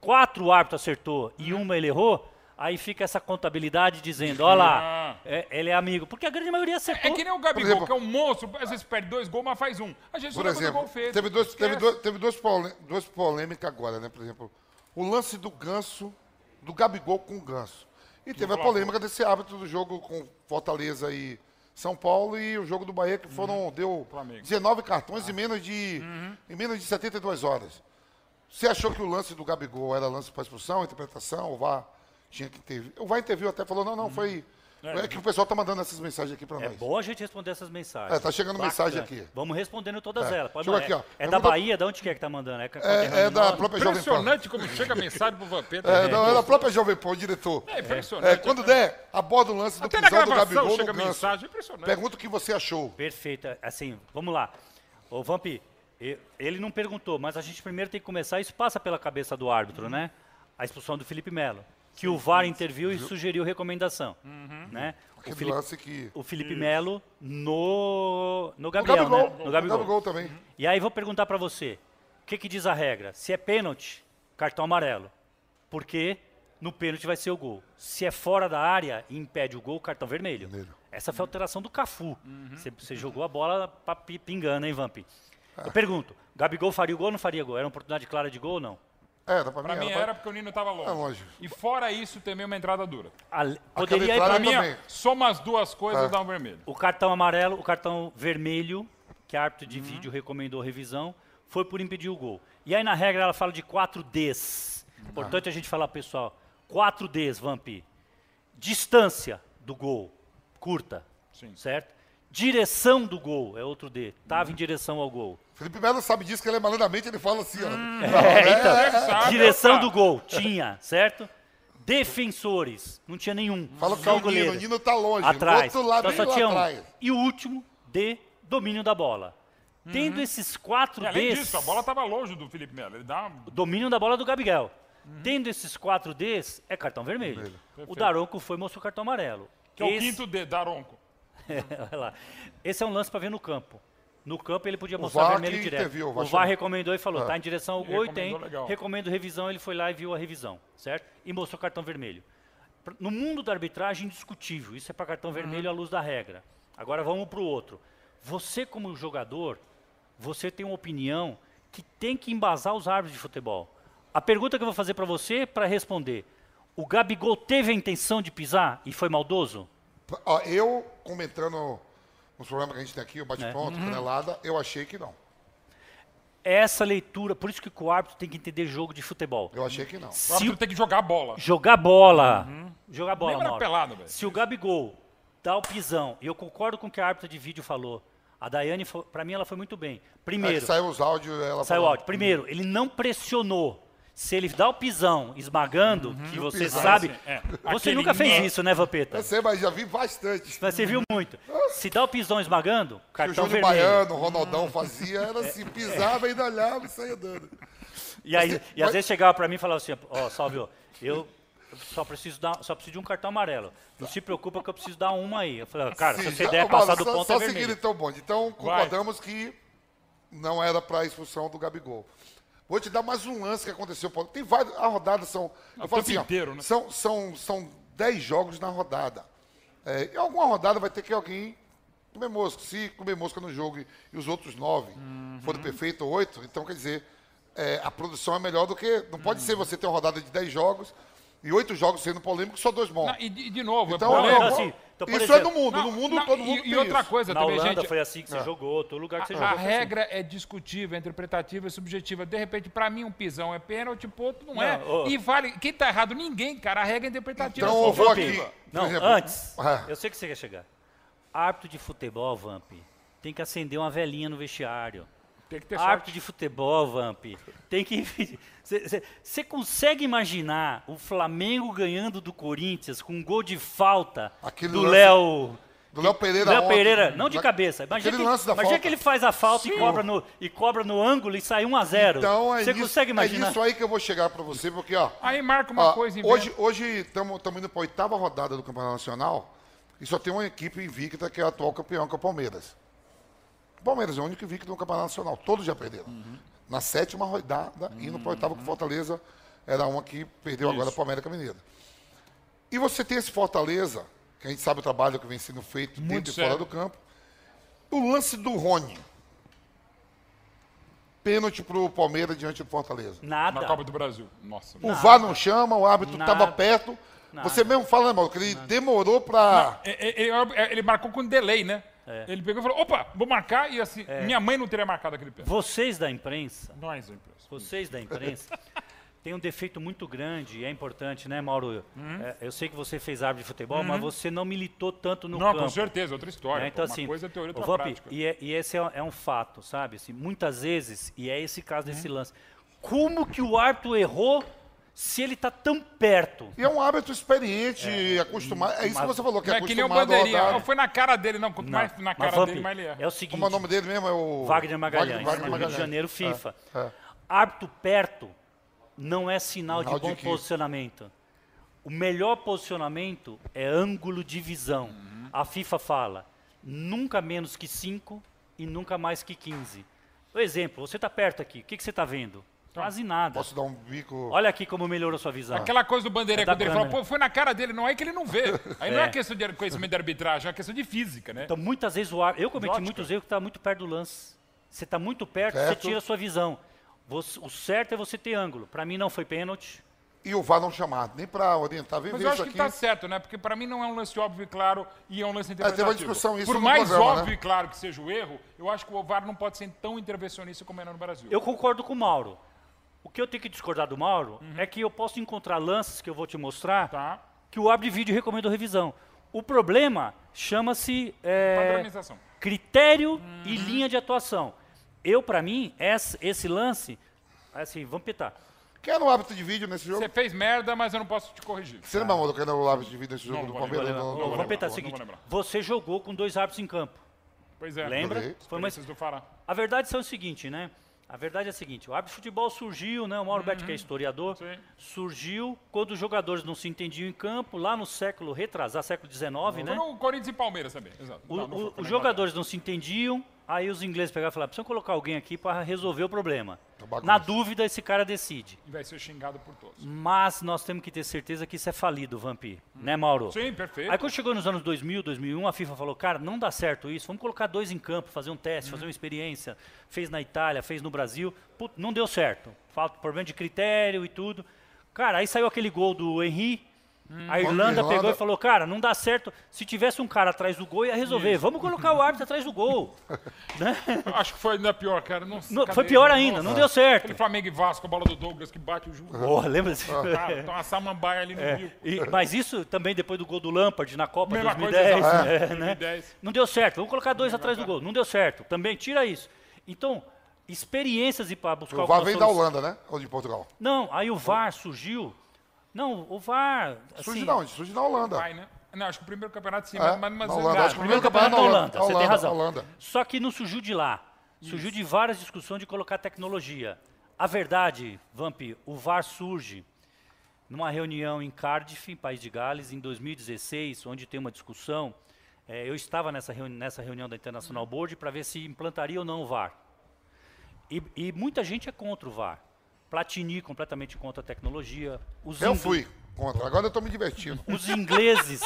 quatro árbitros acertou e uma ele errou, aí fica essa contabilidade dizendo, olha lá, é, ele é amigo. Porque a grande maioria acertou. É que nem o Gabigol, exemplo- que é um monstro, às vezes perde dois gols, mas faz um. A gente Por não exemplo, gol feito. teve, dois, teve, dois, teve duas, polê- duas polêmicas agora, né? Por exemplo, o lance do Ganso, do Gabigol com o Ganso. E teve a polêmica desse árbitro do jogo com Fortaleza e São Paulo e o jogo do Bahia, que foram, deu Uhum. Flamengo. 19 cartões em, menos de, Uhum. em menos de 72 horas. Você achou que o lance do Gabigol era lance para expulsão, interpretação, o VAR tinha que ter. O VAR interviu até, falou, não, não, foi. É, que o pessoal tá mandando essas mensagens aqui para É nós. bom a gente responder essas mensagens. É, tá chegando mensagem aqui. Vamos respondendo todas É. elas. Pode aqui, ó. É, da Bahia? De onde que é que tá mandando? É, É, é da própria Jovem Pan. Impressionante como chega a mensagem pro Vampeta. É, não, é da própria Jovem Pan, o diretor. É impressionante. É, quando der, aborda o lance do Até pisão do Gabigol chega no mensagem, impressionante. Pergunta o que você achou. Perfeito. Assim, vamos lá. Ô, Vamp, e- ele não perguntou, mas a gente primeiro tem que começar, isso passa pela cabeça do árbitro, né? A expulsão do Felipe Melo. Que o VAR interviu e sugeriu recomendação. Uhum. Né? O Felipe, que... o Felipe Melo no, no Gabriel, Gabigol, né? No Gabigol. Gabigol também. E aí vou perguntar pra você, o que, que diz a regra? Se é pênalti, cartão amarelo. Porque no pênalti vai ser o gol. Se é fora da área e impede o gol, cartão vermelho. Vermelho. Essa foi a alteração do Cafu. Você, você jogou a bola pra pingando, hein, Vamp? Eu pergunto, Gabigol faria o gol ou não faria gol? Era uma oportunidade clara de gol ou não? Era, pra, Pra mim pra- era porque o Nino tava longe. É longe. E fora isso, também uma entrada dura. A- poderia ir pra mim, soma as duas coisas É. e dá um vermelho. O cartão amarelo, o cartão vermelho, que a árbitro de vídeo recomendou revisão, foi por impedir o gol. E aí na regra ela fala de 4 Ds. Importante a gente falar, pessoal, 4 Ds, Vamp. Distância do gol, curta, Sim. certo? Direção do gol, é outro D. Tava em direção ao gol. Felipe Melo sabe disso, que ele é malandramente, ele fala assim, ó. É, então, sabe, direção do gol, tinha, certo? Defensores, não tinha nenhum. Fala que só é o o Nino, goleiro. o Nino tá longe. atrás. Do outro lado, então só tinha um. atrás. E o último, D, domínio da bola. Tendo esses quatro E além Ds, disso, a bola tava longe do Felipe Melo. Ele dá uma... domínio da bola do Gabriel. Tendo esses quatro Ds, é cartão vermelho. O Daronco foi e mostrou cartão amarelo. Que é o Esse- quinto D, Daronco. Olha lá. Esse é um lance para ver no campo. No campo ele podia mostrar VAR vermelho direto. o o VAR recomendou e falou, Ah. tá em direção ao gol e tem. Legal. Recomendo revisão, ele foi lá e viu a revisão, certo? E mostrou cartão vermelho. No mundo da arbitragem, indiscutível. Isso é para cartão vermelho à luz da regra. Agora vamos para o outro. Você, como jogador, você tem uma opinião que tem que embasar os árbitros de futebol. A pergunta que eu vou fazer para você, para responder. O Gabigol teve a intenção de pisar e foi maldoso? Eu, comentando os programas que a gente tem aqui, o É. bate-pronto, Uhum. canelada, eu achei que não. essa leitura, por isso que o árbitro tem que entender jogo de futebol. Eu achei que não. O Se árbitro o- tem que jogar a bola. jogar bola, jogar bola, Lembra pelada, velho? Se o Gabigol dá o pisão, e eu concordo com o que a árbitra de vídeo falou, a Daiane, pra mim, ela foi muito bem. Primeiro, saiu os áudios, ela saiu o falou, áudio. Primeiro, ele não pressionou. Se ele dá o pisão esmagando, que você pisão, sabe. assim, é. Você Aquele nunca fez nó. isso, né, Vampeta? Eu sei, mas já vi bastante. Mas você viu muito. Se dá o pisão esmagando, Que o cartão vermelho. Baiano, o Ronaldão fazia, era assim, pisava, ainda olhava e saía dando. E, aí, e às vezes chegava pra mim e falava assim, ó, Salvio, eu só preciso, dar, só preciso de um cartão amarelo. Não se preocupa que eu preciso dar uma aí. Eu falei, cara, Sim, se você já- der passar do só, ponto só é vermelho. então o bonde. Então, concordamos que não era para a expulsão do Gabigol. Vou te dar mais um lance que aconteceu. Tem vários. A rodada são. Eu falo assim, ó, inteiro, né? são, são, são 10 jogos na rodada. É, em alguma rodada vai ter que alguém comer mosca. Se comer mosca no jogo e, e os outros nove Uhum. forem perfeitos, oito, então quer dizer, é, a produção é melhor do que. Não pode ser você ter uma rodada de 10 jogos e oito jogos sendo polêmicos, só dois bons. Não, e, de- de novo, Então, é é, polêmico. Assim, então, isso é exemplo, no mundo. Não, no mundo, não, todo e- mundo e, tem outra isso. coisa Na também, Holanda gente. foi assim que você É. jogou, todo lugar que você A jogou. foi assim. regra é discutível, é interpretativa, é subjetiva. De repente, pra mim, um pisão é pênalti, pro outro não, Não, é. ô. E vale. Quem tá errado? Ninguém, cara. A regra é interpretativa. Então, eu vou aqui. Não, exemplo, antes, ah, eu sei que você quer chegar. Árbitro de futebol, Vamp, tem que acender uma velhinha no vestiário. Tem que ter Árbitro sorte. de futebol, Vamp, tem que... Você [laughs] consegue imaginar o Flamengo ganhando do Corinthians com um gol de falta Aquele do lance- Léo... do Léo Pereira. Léo ontem, Pereira, não de cabeça. Imagina, que, lance da imagina falta. que ele faz a falta e cobra, no, e cobra no ângulo e sai 1 a 0 Então é Você nisso, consegue é imaginar? nisso aí que eu vou chegar para você, porque ó, Aí marca uma ó, coisa inventa. hoje hoje estamos indo para a oitava rodada do Campeonato Nacional e só tem uma equipe invicta que é o atual campeão, que é o Palmeiras. O Palmeiras é o único invicto no Campeonato Nacional, todos já perderam. Na sétima rodada, indo para a oitava, que o Fortaleza era uma que perdeu agora para o América Mineiro. E você tem esse Fortaleza, que a gente sabe o trabalho que vem sendo feito Muito dentro e fora sério. do campo. O lance do Rony. Pênalti pro Palmeiras diante do Fortaleza. Nada. Na Copa do Brasil. Nossa. O VAR não chama, o árbitro Nada. estava perto. Nada. Você mesmo fala, né, Mauro, que ele demorou para. É, é, Ele marcou com delay, né? Ele pegou e falou: opa, vou marcar. E assim, minha mãe não teria marcado aquele pênalti. Vocês da imprensa, Nós, a imprensa. vocês da imprensa, tem um defeito muito grande e é importante, né, Mauro? É, eu sei que você fez árbitro de futebol, mas você não militou tanto no Não, campo. com certeza, outra história. pô. Então, uma assim, coisa é teoria, outra Vamp, prática. e, é- e esse é, é um fato, sabe? Assim, muitas vezes, e é esse caso desse lance, como que o árbitro errou se ele está tão perto? E é um árbitro experiente, acostumado. É isso que mas- você falou, que Não é é que nem o acostumado a bandeirinha. rodar. Foi na cara dele, não. Quanto mais na cara Vamp, dele, mais ele erra. é o seguinte, Como é o nome dele mesmo? É o. Wagner Magalhães, Wagner do Rio de Magalhães. Janeiro, FIFA. é. Árbitro perto não é sinal, de bom de que- posicionamento. O melhor posicionamento é ângulo de visão. Uhum. A FIFA fala nunca menos que 5 e nunca mais que 15. Por exemplo, você está perto aqui, o que, que você está vendo? Quase nada. Posso dar um bico. Olha aqui como melhorou sua visão. Aquela coisa do bandeirinha, É quando ele fala, pô, foi na cara dele, não é que ele não vê. [laughs] Aí não é É. questão de conhecimento de arbitragem, é uma questão de física, né? Então, muitas vezes o árbitro. Eu cometi muitos erros que está muito perto do lance. Você está muito perto, Certo. você tira a sua visão. Você- o certo é você ter ângulo. Para mim não foi pênalti. E o VAR não chamar, nem para orientar. Vem Mas ver eu isso acho que aqui. tá certo, né? Porque pra mim não é um lance óbvio e claro e é um lance teve uma interpretativo. discussão isso Por mais programa, óbvio né? e claro que seja o erro, eu acho que o VAR não pode ser tão intervencionista como é no Brasil. Eu concordo com o Mauro. O que eu tenho que discordar do Mauro é que eu posso encontrar lances que eu vou te mostrar Tá? que o árbitro de vídeo recomenda revisão. O problema chama-se é, Padronização. critério Uhum. e linha de atuação. Eu, para mim, esse, esse lance, assim, vamos petar. Quem era o árbitro de vídeo nesse jogo? Você fez merda, mas eu não posso te corrigir. Você lembra, Mauro, quem era o árbitro de vídeo nesse jogo Não, do não Palmeiras? Não, não não, vou petar o não seguinte: você jogou com dois árbitros em campo. Pois é. Lembra? Foi uma, do Fará. A verdade é o seguinte, né? A verdade é a seguinte, o árbitro de futebol surgiu, né? O Mauro Betti, que é historiador, Sim. surgiu quando os jogadores não se entendiam em campo, lá no século retrasado, século XIX, Foi né? no Corinthians e Palmeiras também. Exato. O- Não, não o- foi- foi os jogadores não se entendiam, aí os ingleses pegaram e falaram, precisam colocar alguém aqui para resolver o problema. Tá bagunça. Na dúvida, esse cara decide. E vai ser xingado por todos. Mas nós temos que ter certeza que isso é falido, Vampir. Né, Mauro? Sim, perfeito. Aí quando chegou nos anos 2000, 2001, a FIFA falou, cara, não dá certo isso, vamos colocar dois em campo, fazer um teste, fazer uma experiência. Fez na Itália, fez no Brasil, Put, não deu certo. Falta problema de critério e tudo. Cara, aí saiu aquele gol do Henry, a Irlanda pegou e falou, cara, não dá certo, se tivesse um cara atrás do gol ia resolver, vamos colocar o árbitro atrás do gol. [laughs] né? Acho que foi ainda pior, cara. Não, Não, foi pior ainda, Nossa. não deu certo. Aquele Flamengo e Vasco, a bola do Douglas que bate o jogo. Porra, lembra disso? Cara, tá uma samambaia ali no Rio. E- mas isso também depois do gol do Lampard na Copa Mesma 2010, coisa, exato. é, né? 2010. Não deu certo. Vamos colocar dois atrás do gol. Não deu certo. Também tira isso. Então, experiências e para buscar O VAR vem da. Holanda, né? Ou de Portugal? Não, aí o VAR surgiu. Não, o VAR. Surge Assim, da onde? Surge da Holanda. Vai, né? Não, acho que o primeiro campeonato sim, É, mas, mas, na Holanda, acho que o primeiro campeonato da Holanda, na você tem Holanda, razão. Holanda. Só que não surgiu de lá. Surgiu de várias discussões de colocar tecnologia. A verdade, Vamp, o VAR surge numa reunião em Cardiff, em País de Gales, em 2016, onde tem uma discussão. É, eu estava nessa, reuni nessa reunião da International Board para ver se implantaria ou não o VAR. E, e muita gente é contra o VAR. Platini completamente contra a tecnologia. Os Eu ingl- fui contra. Agora eu tô me divertindo. Os ingleses.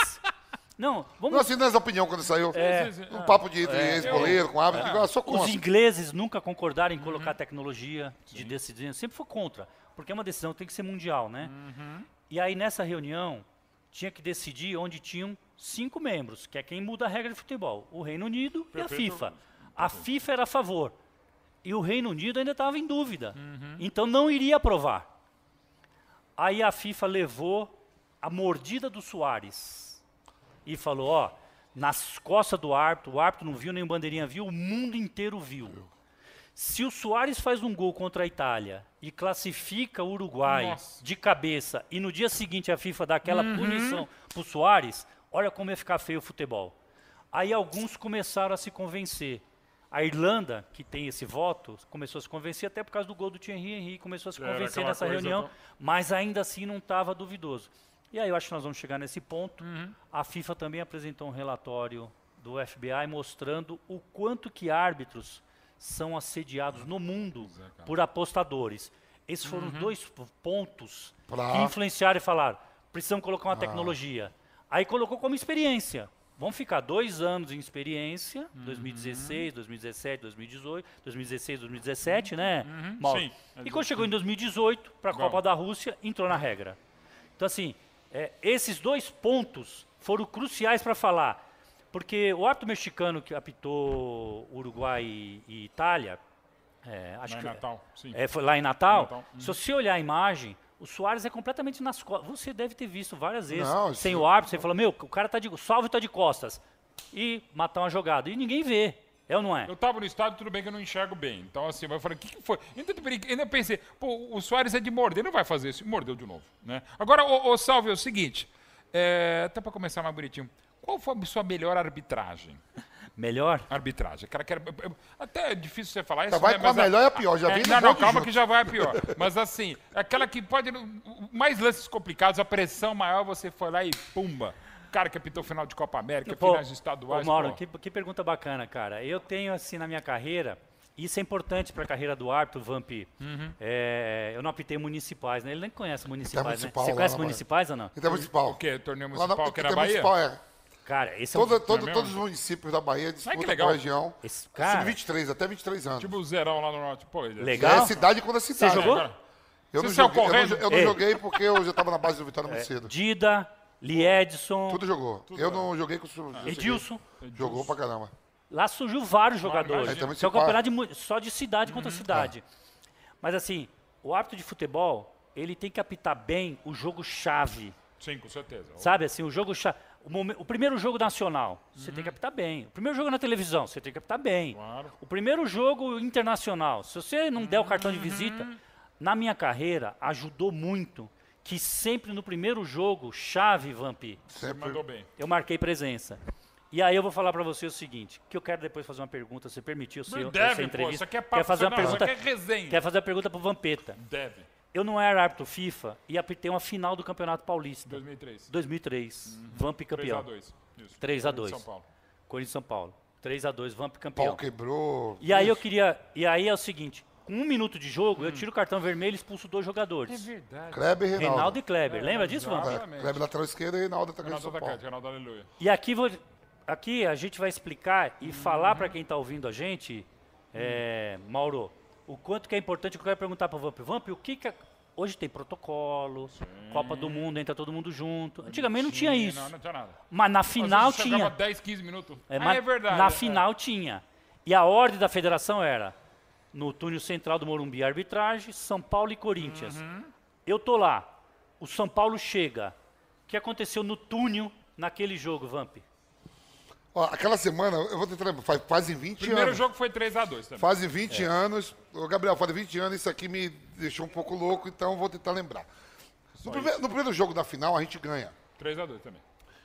Não, [laughs] Não vamos. assinei essa opinião quando saiu. É. Um papo de entre ex-boleiro com árbitro. Eu sou Os contra. ingleses nunca concordaram em colocar tecnologia de decisão. Sempre foi contra. Porque é uma decisão que tem que ser mundial, né? E aí nessa reunião tinha que decidir onde tinham cinco membros, que é quem muda a regra de futebol: o Reino Unido e a FIFA. A FIFA era a favor. E o Reino Unido ainda estava em dúvida. Então não iria aprovar. Aí a FIFA levou a mordida do Soares e falou: ó, nas costas do árbitro, o árbitro não viu, nem o bandeirinha viu, o mundo inteiro viu. Se o Soares faz um gol contra a Itália e classifica o Uruguai Nossa. de cabeça e no dia seguinte a FIFA dá aquela punição pro Soares, olha como ia ficar feio o futebol. Aí alguns começaram a se convencer. A Irlanda, que tem esse voto, começou a se convencer até por causa do gol do Thierry Henry, começou a se convencer nessa reunião, to- mas ainda assim não estava duvidoso. E aí eu acho que nós vamos chegar nesse ponto. Uhum. A FIFA também apresentou um relatório do FBI mostrando o quanto que árbitros são assediados no mundo por apostadores. Esses foram Uhum. os dois pontos Pra- que influenciaram e falaram, precisamos colocar uma tecnologia. Aí colocou como experiência. Vamos ficar dois anos em experiência, Uhum. 2016, 2017, 2018, 2016, 2017, né, Mauro? Sim. E quando chegou em 2018, para a. Copa da Rússia, entrou na regra. Então, assim, é, esses dois pontos foram cruciais para falar. Porque o árbitro mexicano que apitou Uruguai e, e Itália, é, acho Lá em que Natal, sim. é, foi lá em Natal, Natal, se você olhar a imagem, o Soares é completamente nas costas. Você deve ter visto várias vezes. Não, isso- sem o árbitro, você fala, meu, o cara tá de. O salve tá de costas. E matar uma jogada. E ninguém vê. É ou não é? Eu tava no estádio, tudo bem que eu não enxergo bem. Então, assim, mas eu falei, o que, que foi? Ainda, ainda pensei, pô, o Soares é de morder, não vai fazer isso. E Mordeu de novo, né? Agora, ô, ô, Salve, é o seguinte, é, até pra começar mais bonitinho, qual foi a sua melhor arbitragem? Melhor? Arbitragem. Cara, quero, até é difícil você falar isso. Já vai né, com a mas melhor e a pior, já é, vem Não, não, calma junto. que já vai a pior. Mas assim, aquela que pode. Mais lances complicados, a pressão maior, você foi lá e pumba. Cara que apitou final de Copa América, Pô, finais estaduais. Ô, Mauro, que, que pergunta bacana, cara. Eu tenho, assim, na minha carreira, isso é importante para a carreira do árbitro, Vamp. Uhum. É, eu não apitei municipais, né? Ele nem conhece municipais, né? municipal Você lá conhece na Bahia. municipais ou não? Inter municipal. O quê? Torneio Lá municipal na, aqui na Inter Bahia? municipal, é. Cara, esse é Todo, um... todo, mesmo? todos os municípios da Bahia disputam legal. com a região. Esse, Cara, cara, 23, até 23 anos. Tipo o Zerão lá no norte. Pô, ele- Legal. É cidade contra cidade. jogou? Agora, Eu Você não, joguei, eu, não, eu não Ei. joguei porque eu já estava na base do Vitória muito cedo. Dida, Liedson, Tudo jogou. eu não joguei com o Ah. Edilson. Jogou pra caramba. Lá surgiu vários jogadores. é um pá. campeonato de só de cidade contra Uhum. cidade. Mas assim, o árbitro de futebol, ele tem que apitar bem o jogo chave. Sim, com certeza. Sabe assim, o jogo chave. O, momen- o primeiro jogo nacional, você Uhum. tem que apitar bem. O primeiro jogo na televisão, você tem que apitar bem. Claro. O primeiro jogo internacional, se você não der o cartão de visita, Uhum. na minha carreira ajudou muito que sempre no primeiro jogo, chave, Vamp, Você Sempre. mandou bem. eu marquei presença. E aí eu vou falar pra você o seguinte, que eu quero depois fazer uma pergunta, você permitiu o seu, Deve, essa pô. entrevista? Isso aqui é papo. quer fazer uma não, pergunta? Isso aqui é resenha. Quer fazer uma pergunta pro Vampeta? Deve. Eu não era árbitro FIFA e apitei uma final do Campeonato Paulista, 2003. 2003. Vamp campeão. 3x2. Isso. 3 a 2. São Paulo. Corinthians e São Paulo. 3 a 2 Vamp Pau campeão. quebrou. E aí eu queria, e aí é o seguinte, com um minuto de jogo, eu tiro o cartão vermelho e expulso dois É jogadores. verdade. Kleber e Reinaldo. Reinaldo e Kleber. Lembra disso, Vamp? É. Kleber lateral esquerdo e Reinaldo atacante São Paulo. atacante, Ronaldo Aleluia. E aqui, vou, aqui a gente vai explicar e falar para quem está ouvindo a gente, é, Mauro, o quanto que é importante. Eu quero perguntar para o Vamp. Vamp, o que, que a- hoje tem protocolo, Copa do Mundo, entra todo mundo junto. Antigamente não tinha isso. Não, não tinha nada. Mas na final Às vezes tinha. jogava 10, 15 minutos. É, ah, é verdade. Na é. final tinha. E a ordem da federação era no túnel central do Morumbi arbitragem, São Paulo e Corinthians. Uhum. Eu tô lá. O São Paulo chega. O que aconteceu no túnel naquele jogo, Vamp? Ó, aquela semana, eu vou tentar lembrar, faz, fazem 20 Primeiro anos. jogo foi 3x2 também. Fazem 20 anos. Ô, Gabriel, fazem 20 anos, isso aqui me deixou um pouco louco, então eu vou tentar lembrar. No primeiro, no primeiro jogo da final, a gente ganha. 3x2 também.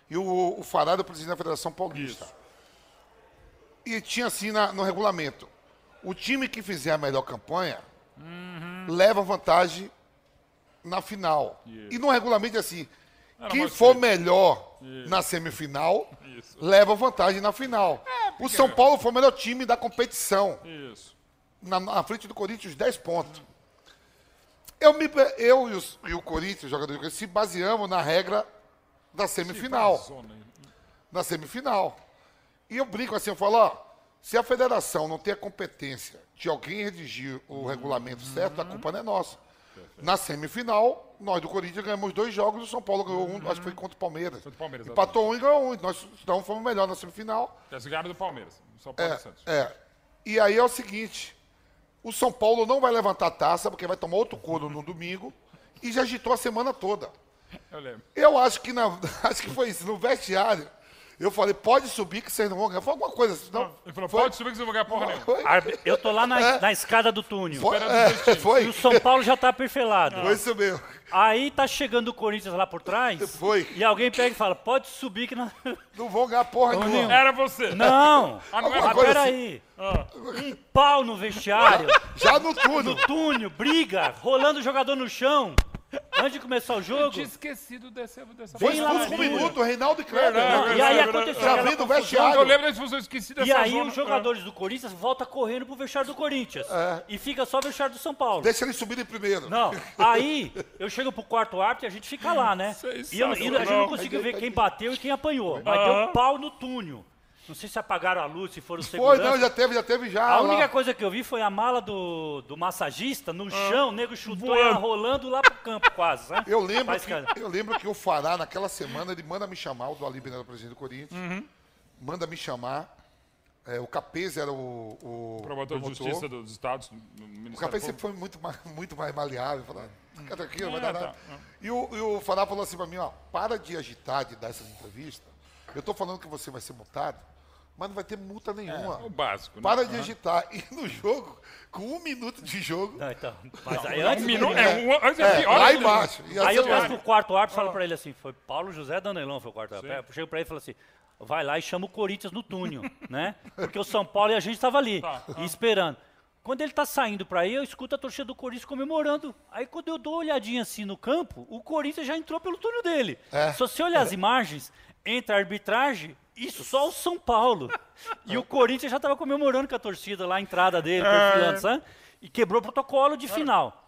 E o, o Farado é o presidente da Federação Paulista. Isso. E tinha assim na- no regulamento: o time que fizer a melhor campanha leva vantagem na final. E no regulamento é assim: Era quem for melhor na semifinal, Isso. leva vantagem na final. É, O São Paulo foi o melhor time da competição. Isso. Na, na frente do Corinthians, 10 pontos. Eu, me, eu e, os- e o Corinthians, os jogadores do Corinthians, se baseamos na regra da semifinal. Zona aí. na semifinal. E eu brinco assim, eu falo, ó, se a federação não tem a competência de alguém redigir o regulamento certo, a culpa não é nossa. Na semifinal, nós do Corinthians ganhamos dois jogos, o São Paulo ganhou um, acho que foi contra o Palmeiras. Contra o Palmeiras, Empatou um e ganhou um. Nós então fomos melhor na semifinal. Se ganharam do Palmeiras. São Paulo e É, Santos. é. E aí é o seguinte: o São Paulo não vai levantar a taça, porque vai tomar outro couro no domingo, e já agitou a semana toda. Eu lembro. Eu acho que, na, [laughs] acho que foi isso, no vestiário. Eu falei, pode subir que vocês não vão ganhar. Foi alguma coisa assim. Não, Ele falou, foi, pode subir que você não vai ganhar porra nenhuma. Foi, Eu tô lá na, É. na escada do túnel. foi, é, dois foi, E o São Paulo já tá perfelado. foi isso mesmo. Aí tá chegando o Corinthians lá por trás. Foi. E alguém pega e fala, pode subir que não. [laughs] Não vão ganhar porra Não, nenhuma. Era você. Não! Ah, não Mas coisa peraí. Um pau no vestiário, Já no túnel. no túnel, briga, rolando o jogador no chão. Antes de começar o Eu jogo. tinha esquecido dessa, dessa Foi expulso com um minuto, Reinaldo e né? E aí aconteceu Já vem do vestiário. Eu lembro da expulsão, eu esqueci dessa E aí zona. os jogadores do Corinthians voltam correndo pro vestiário do Corinthians. É. E fica só o vestiário do São Paulo. Deixa ele subir em primeiro. Não, aí eu chego pro quarto árbitro e a gente fica lá, né? E, eu- e a gente não conseguiu ver quem bateu e quem apanhou. Mas deu pau no túnel. Não sei se apagaram a luz, se foram Foi, segurança. não, já teve, já teve já. A lá. única coisa que eu vi foi a mala do, do massagista no chão, o nego chutou ela rolando lá pro campo quase, né? Eu lembro, Faz que, cara. eu lembro que o Fará, naquela semana, ele manda me chamar, o do Alíbio era o presidente do Corinthians, Uhum. manda me chamar. é, o Capês era o, o Promotor de Justiça dos Estados, no O Capês sempre foi muito mais, muito mais maleável. Falando, fica tranquilo, não vai É, dar nada. tá. E o, e o Fará falou assim pra mim, ó, para de agitar, de dar essas entrevistas. Eu tô falando que você vai ser multado, mas não vai ter multa nenhuma. É, o básico, né? Para de agitar. E no jogo, com um minuto de jogo, Não, então, mas aí É antes um minuto, é, um, antes é, é, pior lá embaixo. E Aí eu passo pro quarto árbitro e falo pra ele assim, foi Paulo José Danelão, foi o quarto árbitro. Eu chego pra ele e falo assim, vai lá e chama o Corinthians no túnel, [laughs] né? Porque o São Paulo e a gente estava ali, Tá. e esperando. Quando ele tá saindo pra aí, eu escuto a torcida do Corinthians comemorando. Aí quando eu dou uma olhadinha assim no campo, o Corinthians já entrou pelo túnel dele. É. Se você olhar as imagens, entra a arbitragem e só o São Paulo. E o Corinthians já estava comemorando com a torcida lá, a entrada dele, perfilando, sabe? E quebrou o protocolo de final.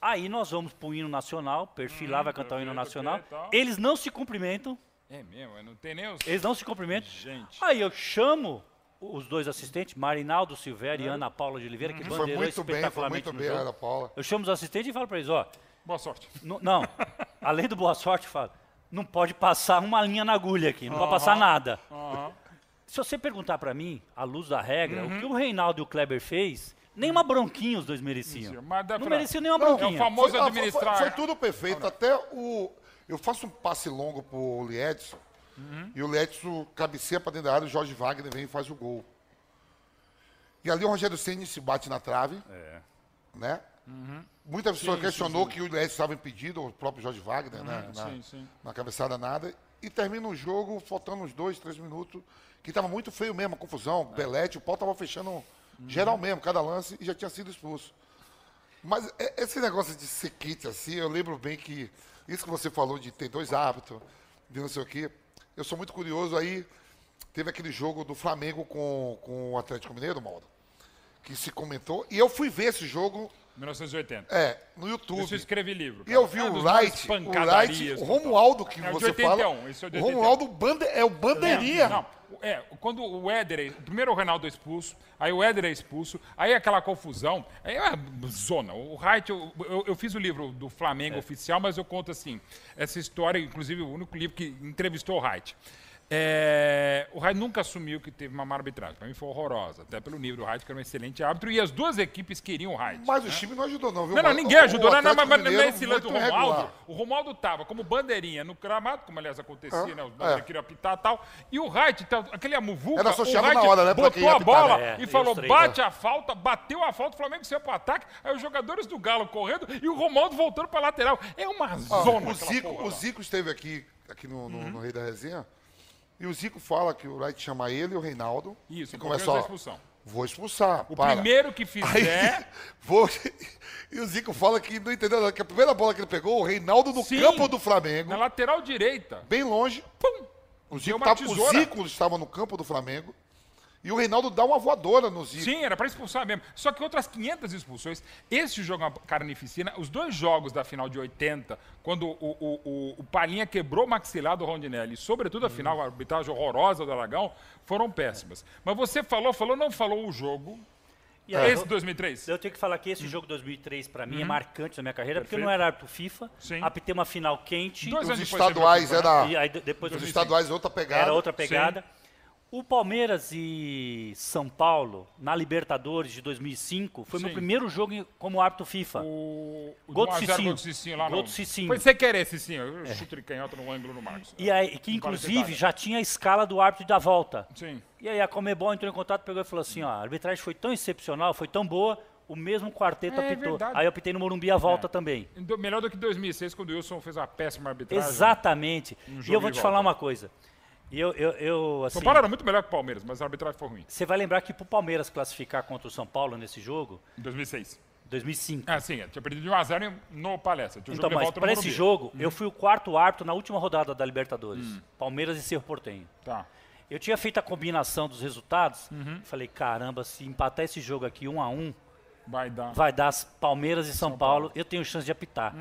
Aí nós vamos pro hino nacional, perfilar, vai cantar o hino nacional. tá. Eles não se cumprimentam, É mesmo, não tem nem os... eles não se cumprimentam. Gente. Aí eu chamo os dois assistentes, Marinaldo Silvério e Ana Paula de Oliveira, que Foi bandeirou muito bem, foi espetacularmente muito bem, jogo. Ana Paula. Eu chamo os assistentes e falo para eles, ó, Boa sorte. Não, [laughs] além do boa sorte, falo, não pode passar uma linha na agulha aqui, não pode passar nada. Se você perguntar pra mim, à luz da regra, o que o Reinaldo e o Kleber fez, nem uma bronquinha os dois mereciam. Não pra- mereciam nem uma Não, É o bronquinha. famoso Foi- ah, foi- administrar. Foi, tudo perfeito. Até o. Eu faço um passe longo pro Liedson. E o Liedson cabeceia pra dentro da área, o Jorge Wagner vem e faz o gol. E ali o Rogério Ceni se bate na trave. Né? Muita pessoa questionou que o Liedson estava impedido, o próprio Jorge Wagner, né? Na, sim, sim. na cabeçada nada. E termina o jogo, faltando uns dois, três minutos, que estava muito feio mesmo, a confusão. Belete, o pau estava fechando geral mesmo, cada lance, e já tinha sido expulso. Mas é- esse negócio de ser kit assim, eu lembro bem que isso que você falou de ter dois árbitros, de não sei o quê. Eu sou muito curioso aí. Teve aquele jogo do Flamengo com, com o Atlético Mineiro, Mauro, que se comentou. E eu fui ver esse jogo 1980. é, no YouTube. Isso eu escrevi livro. E eu cara. vi É o Light, o Light, o do Romualdo que É você 81, fala. esse é o de o 81. Romualdo Bande, é o bandeirinha. Não, é, quando o Éder, é- primeiro o Reinaldo é expulso, aí o Éder é expulso, aí aquela confusão, aí é uma zona. O Wright, eu, eu, eu fiz o livro do Flamengo oficial, mas eu conto assim, essa história, inclusive o único livro que entrevistou o Wright. É, o Wright nunca assumiu que teve uma má arbitragem. Para mim foi horrorosa, até pelo nível do Wright, que era um excelente árbitro, e as duas equipes queriam o Wright. Mas o time não ajudou, não, viu? Não, não, ninguém ajudou. o Não, não, mas, nesse lance do Romualdo, o Romualdo tava como bandeirinha no gramado, como aliás acontecia, Ah, né? Os é. queriam apitar e tal. E o Wright, tá, aquele amuvuca, Era o na hora, né, botou a bola né? É, e falou, três, bate a falta, bateu a falta, o Flamengo saiu pro ataque, aí os jogadores do Galo correndo e o Romualdo voltando pra lateral. É uma Ó, zona o, Zico, porra o. Zico esteve aqui, aqui no, Uhum. no, no Rei da Resenha. E o Zico fala que o Wright chama ele e o Reinaldo. Isso, e começa, da expulsão. Vou expulsar. O para. primeiro que Aí, fizer. [laughs] vou... E o Zico fala que não entendeu nada, que a primeira bola que ele pegou, o Reinaldo no Sim. campo do Flamengo, na lateral direita. bem longe. Pum! O Zico, tava, o. Zico estava no campo do Flamengo. E o Reinaldo dá uma voadora no Zico. Sim, era pra expulsar mesmo. Só que outras 500 expulsões. Esse jogo é uma carnificina, os dois jogos da final de 80, quando o, o, o, o Palinha quebrou o maxilar do Rondinelli, e sobretudo a final, a arbitragem horrorosa do Aragão, foram péssimas. Mas você falou, falou, não falou o jogo. E aí, Esse eu, 2003? eu tenho que falar que esse jogo 2003 para mim é marcante na minha carreira, porque eu Perfeito. não era árbitro FIFA, Sim. apitei uma final quente, Dois Os anos estaduais era. e aí de- depois Os estaduais outra pegada. Era outra pegada. O Palmeiras e São Paulo, na Libertadores de 2005, foi meu Sim. primeiro jogo como árbitro FIFA. O, o Gol do do 1 a 0 Cicinho. Gol Cicinho lá Gol no- Cicinho. Foi sem querer, Cicinho. Eu chute de canhota no ângulo no Marcos. E aí, que inclusive já tinha a escala do árbitro da volta. Sim. E aí a Comebol entrou em contato, pegou e falou assim, ó, a arbitragem foi tão excepcional, foi tão boa, o mesmo quarteto É apitou. verdade. Aí eu apitei no Morumbi a volta É. também. Do- Melhor do que 2006, quando o Wilson fez uma péssima arbitragem. Exatamente. Um e eu vou te falar uma coisa. E Eu, eu, eu, assim, São Paulo era muito melhor que o Palmeiras, mas a arbitragem foi ruim. você vai lembrar que pro Palmeiras classificar contra o São Paulo nesse jogo, Em 2006. 2005. Ah, sim, tinha perdido de 1x0 no Palestra. Tinha o Então, mas para esse jogo, eu fui o quarto árbitro na última rodada da Libertadores. Palmeiras e Cerro Portenho. Tá. Eu tinha feito a combinação dos resultados. Uhum. Falei, caramba, se empatar esse jogo aqui um a um, Vai dar. vai dar as Palmeiras e São, Paulo, eu tenho chance de apitar.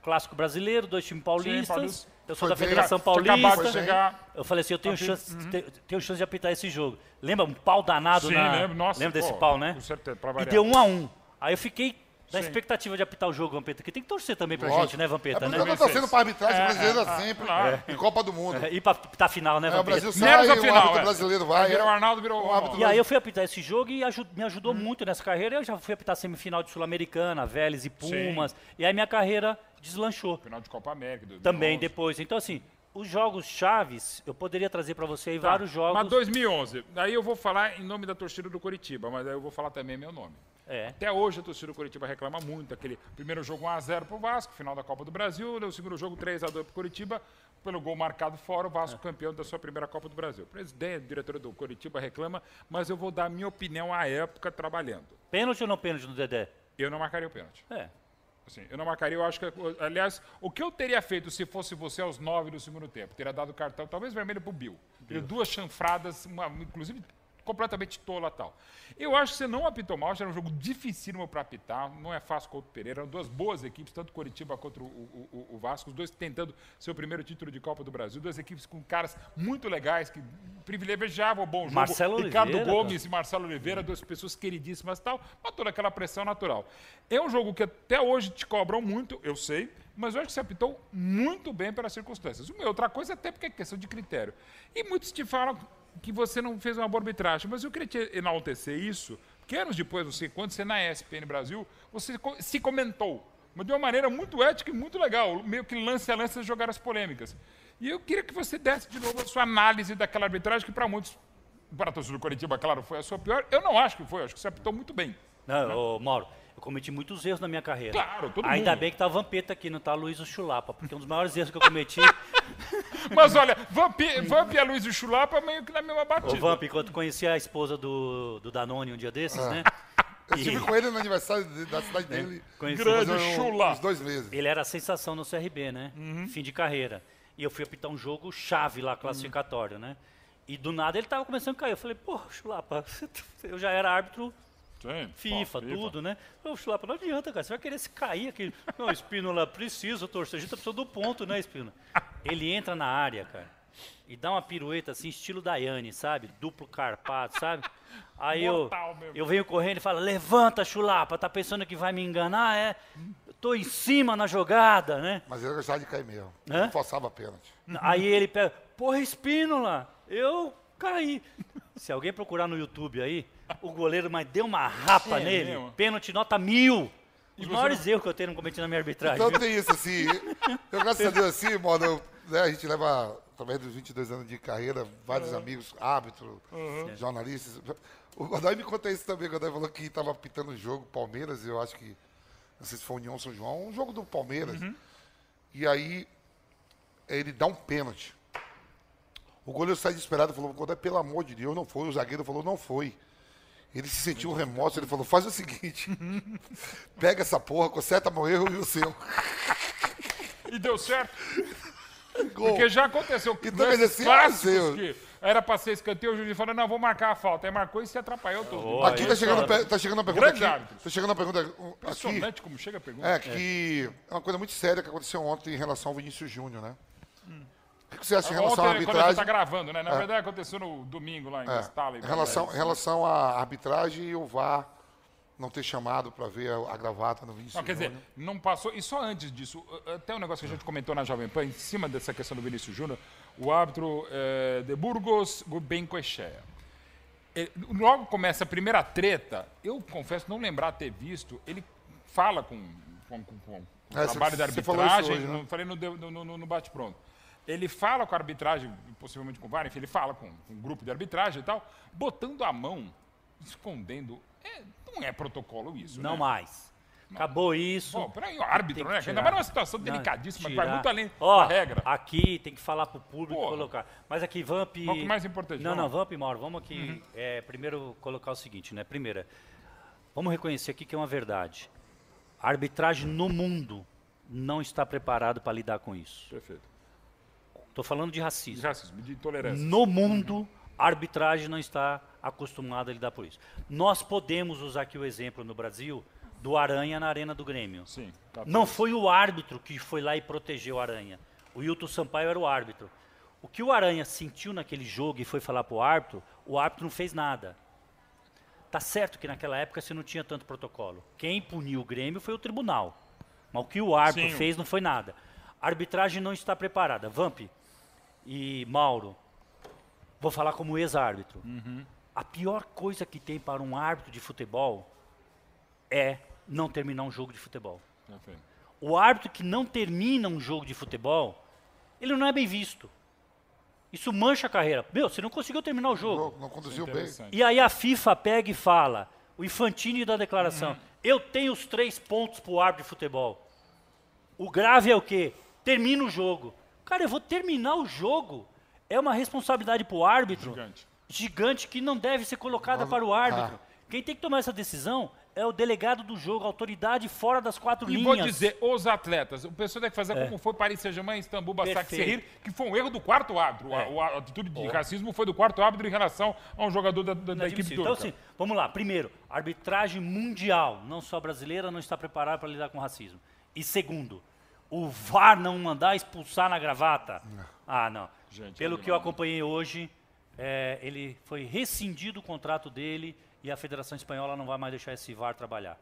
Clássico brasileiro, dois times paulistas. paulista. Eu sou Foi da. Federação Paulista. Eu falei assim, eu tenho Apito, chance, te- tenho chance de apitar esse jogo. Lembra um pau danado Sim, na... lembro. Nossa, Lembra desse pô, pau, né? Com certeza, pra E variar. deu um a um. Aí eu fiquei na Sim. expectativa de apitar o jogo, Vampeta, que tem que torcer também pra Lógico. gente, né, Vampeta, É, né? Eu tô torcendo pra arbitragem É, brasileira é, sempre. claro. Em Copa do Mundo. É, E pra apitar a final, né, É, o Vampeta? Brasil sai, Menos a o final, árbitro é. brasileiro vai. Virou o é. Arnaldo, virou Um o árbitro E aí eu fui apitar esse jogo e aju- me ajudou Uhum. muito nessa carreira. Eu já fui apitar semifinal de Sul-Americana, Vélez e Pumas. E aí minha carreira deslanchou. Final de Copa América. 2011. Também depois. Então, assim, os jogos chaves, eu poderia trazer pra você aí Tá. vários jogos. Mas 2011. Daí eu vou falar em nome da torcida do Coritiba, mas aí eu vou falar também meu nome. É. Até hoje a torcida do Curitiba reclama muito. Aquele primeiro jogo 1x0 pro Vasco, final da Copa do Brasil. O segundo jogo 3x2 pro Curitiba. Pelo gol marcado fora, o Vasco campeão da sua primeira Copa do Brasil. O presidente, diretor do Curitiba reclama, mas eu vou dar a minha opinião à época trabalhando. Pênalti ou não pênalti no Dedé? Eu não marcaria o pênalti. É. Assim, eu não marcaria, eu acho que. Aliás, o que eu teria feito se fosse você aos nove do segundo tempo? Teria dado cartão, talvez vermelho pro Bill. Teria duas chanfradas, uma, inclusive completamente tola tal. Eu acho que você não apitou mal, era um jogo dificílimo para apitar, não é fácil contra o Pereira, eram duas boas equipes, tanto Coritiba contra o, o- o- Vasco, os dois tentando seu primeiro título de Copa do Brasil, duas equipes com caras muito legais, que privilegiavam o bom jogo. Marcelo Ricardo Oliveira, Gomes e Marcelo Oliveira, duas pessoas queridíssimas e tal, mas toda aquela pressão natural. É um jogo que até hoje te cobram muito, eu sei, mas eu acho que você apitou muito bem pelas circunstâncias. Uma outra coisa até porque é questão de critério. E muitos te falam que você não fez uma boa arbitragem, mas eu queria te enaltecer isso, porque anos depois, você, quando você na ESPN Brasil, você se comentou, mas de uma maneira muito ética e muito legal, meio que lance a lance jogar as polêmicas. E eu queria que você desse de novo a sua análise daquela arbitragem, que para muitos, para a torcida do Coritiba, claro, foi a sua pior. Eu não acho que foi, acho que você apitou muito bem. Não, ô, Mauro, eu cometi muitos erros na minha carreira. Claro, todo Ainda mundo. bem que tá a Vampeta aqui, não tá Luiz Chulapa, porque um dos maiores erros que eu cometi. [laughs] Mas olha, Vamp, Vamp e a Luiz e o Chulapa meio que na mesma batida. Ô, Vamp, enquanto conheci a esposa do, do Danone um dia desses, né? [laughs] Eu estive com ele no aniversário de- da cidade dele. Conheci Grande um- Chula. Uns dois meses. Ele era a sensação no CRB, né? Uhum. Fim de carreira. E eu fui apitar um jogo chave lá, classificatório, né? E do nada ele tava começando a cair. Eu falei, pô, Chulapa, [laughs] eu já era árbitro Sim, FIFA, pô, tudo, né? Ô, Chulapa, não adianta, cara. Você vai querer se cair aqui. Não, Espínola, precisa, torcer. A gente tá precisando do ponto, né, Espínola? Ele entra na área, cara, e dá uma pirueta assim, estilo Daiane, sabe? Duplo carpado, sabe? Aí eu, Mortal mesmo. eu venho correndo e falo, levanta, Chulapa, tá pensando que vai me enganar? É, eu tô em cima na jogada, né? Mas ele gostava de cair mesmo. Hã? Não forçava pênalti. Aí ele pega, porra, Espínola, eu caí. Se alguém procurar no YouTube aí, o goleiro mas deu uma rapa É nele, mesmo? pênalti nota mil. Os você maiores erros que eu tenho não cometi na minha arbitragem. Então tem isso, assim. Eu, graças a Deus, assim, mano, né, a gente leva, através dos 22 anos de carreira, vários amigos, árbitros, jornalistas. O Godoy me conta isso também. O Godoy falou que estava pitando o jogo Palmeiras, eu acho que, não sei se foi União São João, um jogo do Palmeiras. E aí, ele dá um pênalti. O goleiro sai desesperado e falou, Godoy, pelo amor de Deus, não foi. O zagueiro falou, não foi. Ele se sentiu remorso, ele falou, faz o seguinte, [laughs] pega essa porra, conserta meu erro e o seu. E deu certo. Gol. Porque já aconteceu. Então, nesses quer dizer, se clássicos que era pra ser escanteio, o juiz falou, não, vou marcar a falta. Aí marcou e se atrapalhou tudo. Oh, Aqui tá aí chegando, tá chegando uma pergunta Grande aqui. árbitro. Tá chegando uma pergunta aqui. Impressionante como chega a pergunta. É, que é uma coisa muito séria que aconteceu ontem em relação ao Vinícius Júnior, né? O que você acha em relação à quando tá arbitragem? gravando, né? Na verdade, aconteceu no domingo lá em É, Gastala. em relação, em relação à arbitragem e o VAR não ter chamado para ver a, a gravata no Vinícius Não, quer dizer, não passou. E só antes disso, até um negócio que a gente comentou na Jovem Pan, em cima dessa questão do Vinícius Júnior, o árbitro eh, de Burgos, Gulbenkian. Ele- Logo começa a primeira treta, eu confesso não lembrar ter visto, ele fala com, com, com- com o É, trabalho você- da arbitragem, hoje, né? não falei no, no, no- no bate-pronto. Ele fala com a arbitragem, possivelmente com o VAR, enfim, ele fala com, com um grupo de arbitragem e tal, botando a mão, escondendo. É, não é protocolo isso, Não né? mais. Acabou isso. Pô, peraí, o árbitro, que né? Ainda mais numa situação Não, delicadíssima, que tirar. vai muito além Ó, da regra. Aqui tem que falar pro público Porra. colocar. Mas aqui, Vamp. Qual que mais importante? Não, não. Vamp Mauro, vamos aqui é, primeiro colocar o seguinte, né? Primeira, vamos reconhecer aqui que é uma verdade. A arbitragem no mundo não está preparado para lidar com isso. Perfeito. Estou falando de De racismo. racismo, de intolerância. No mundo, a arbitragem não está acostumada a lidar por isso. Nós podemos usar aqui o exemplo no Brasil do Aranha na Arena do Grêmio. Sim. tá Não tudo. foi o árbitro que foi lá e protegeu o Aranha. O Hilton Sampaio era o árbitro. O que o Aranha sentiu naquele jogo e foi falar pro árbitro, o árbitro não fez nada. Tá certo que naquela época você não tinha tanto protocolo. Quem puniu o Grêmio foi o tribunal. Mas o que o árbitro Sim. fez não foi nada. A arbitragem não está preparada. Vamp e Mauro, vou falar como ex-árbitro. A pior coisa que tem para um árbitro de futebol é não terminar um jogo de futebol. Perfeito. O árbitro que não termina um jogo de futebol, ele não é bem visto. Isso mancha a carreira. Meu, você não conseguiu terminar o jogo. Não, não conduziu bem. E aí a FIFA pega e fala, o Infantini da declaração, eu tenho os três pontos pro árbitro de futebol. O grave é o quê? Termina o jogo. Cara, eu vou terminar o jogo. É uma responsabilidade pro árbitro Gigante. gigante que não deve ser colocada para o árbitro. Quem tem que tomar essa decisão é o delegado do jogo, a autoridade fora das quatro E linhas. vou dizer, os atletas, o pessoal deve fazer É. como foi Paris Saint-Germain, Istambul, Basaksehir, Perfeito. que foi um erro do quarto árbitro. A- É. o- A, atitude de racismo foi do quarto árbitro em relação a um jogador da, da- da equipe Inadmissível. turca. Então, assim, vamos lá. Primeiro, a arbitragem mundial, não só brasileira, não está preparada para lidar com racismo. E segundo, o VAR não mandar expulsar na gravata. Ah, não. Gente, Pelo é que eu acompanhei hoje, é, ele foi rescindido o contrato dele e a Federação Espanhola não vai mais deixar esse VAR trabalhar.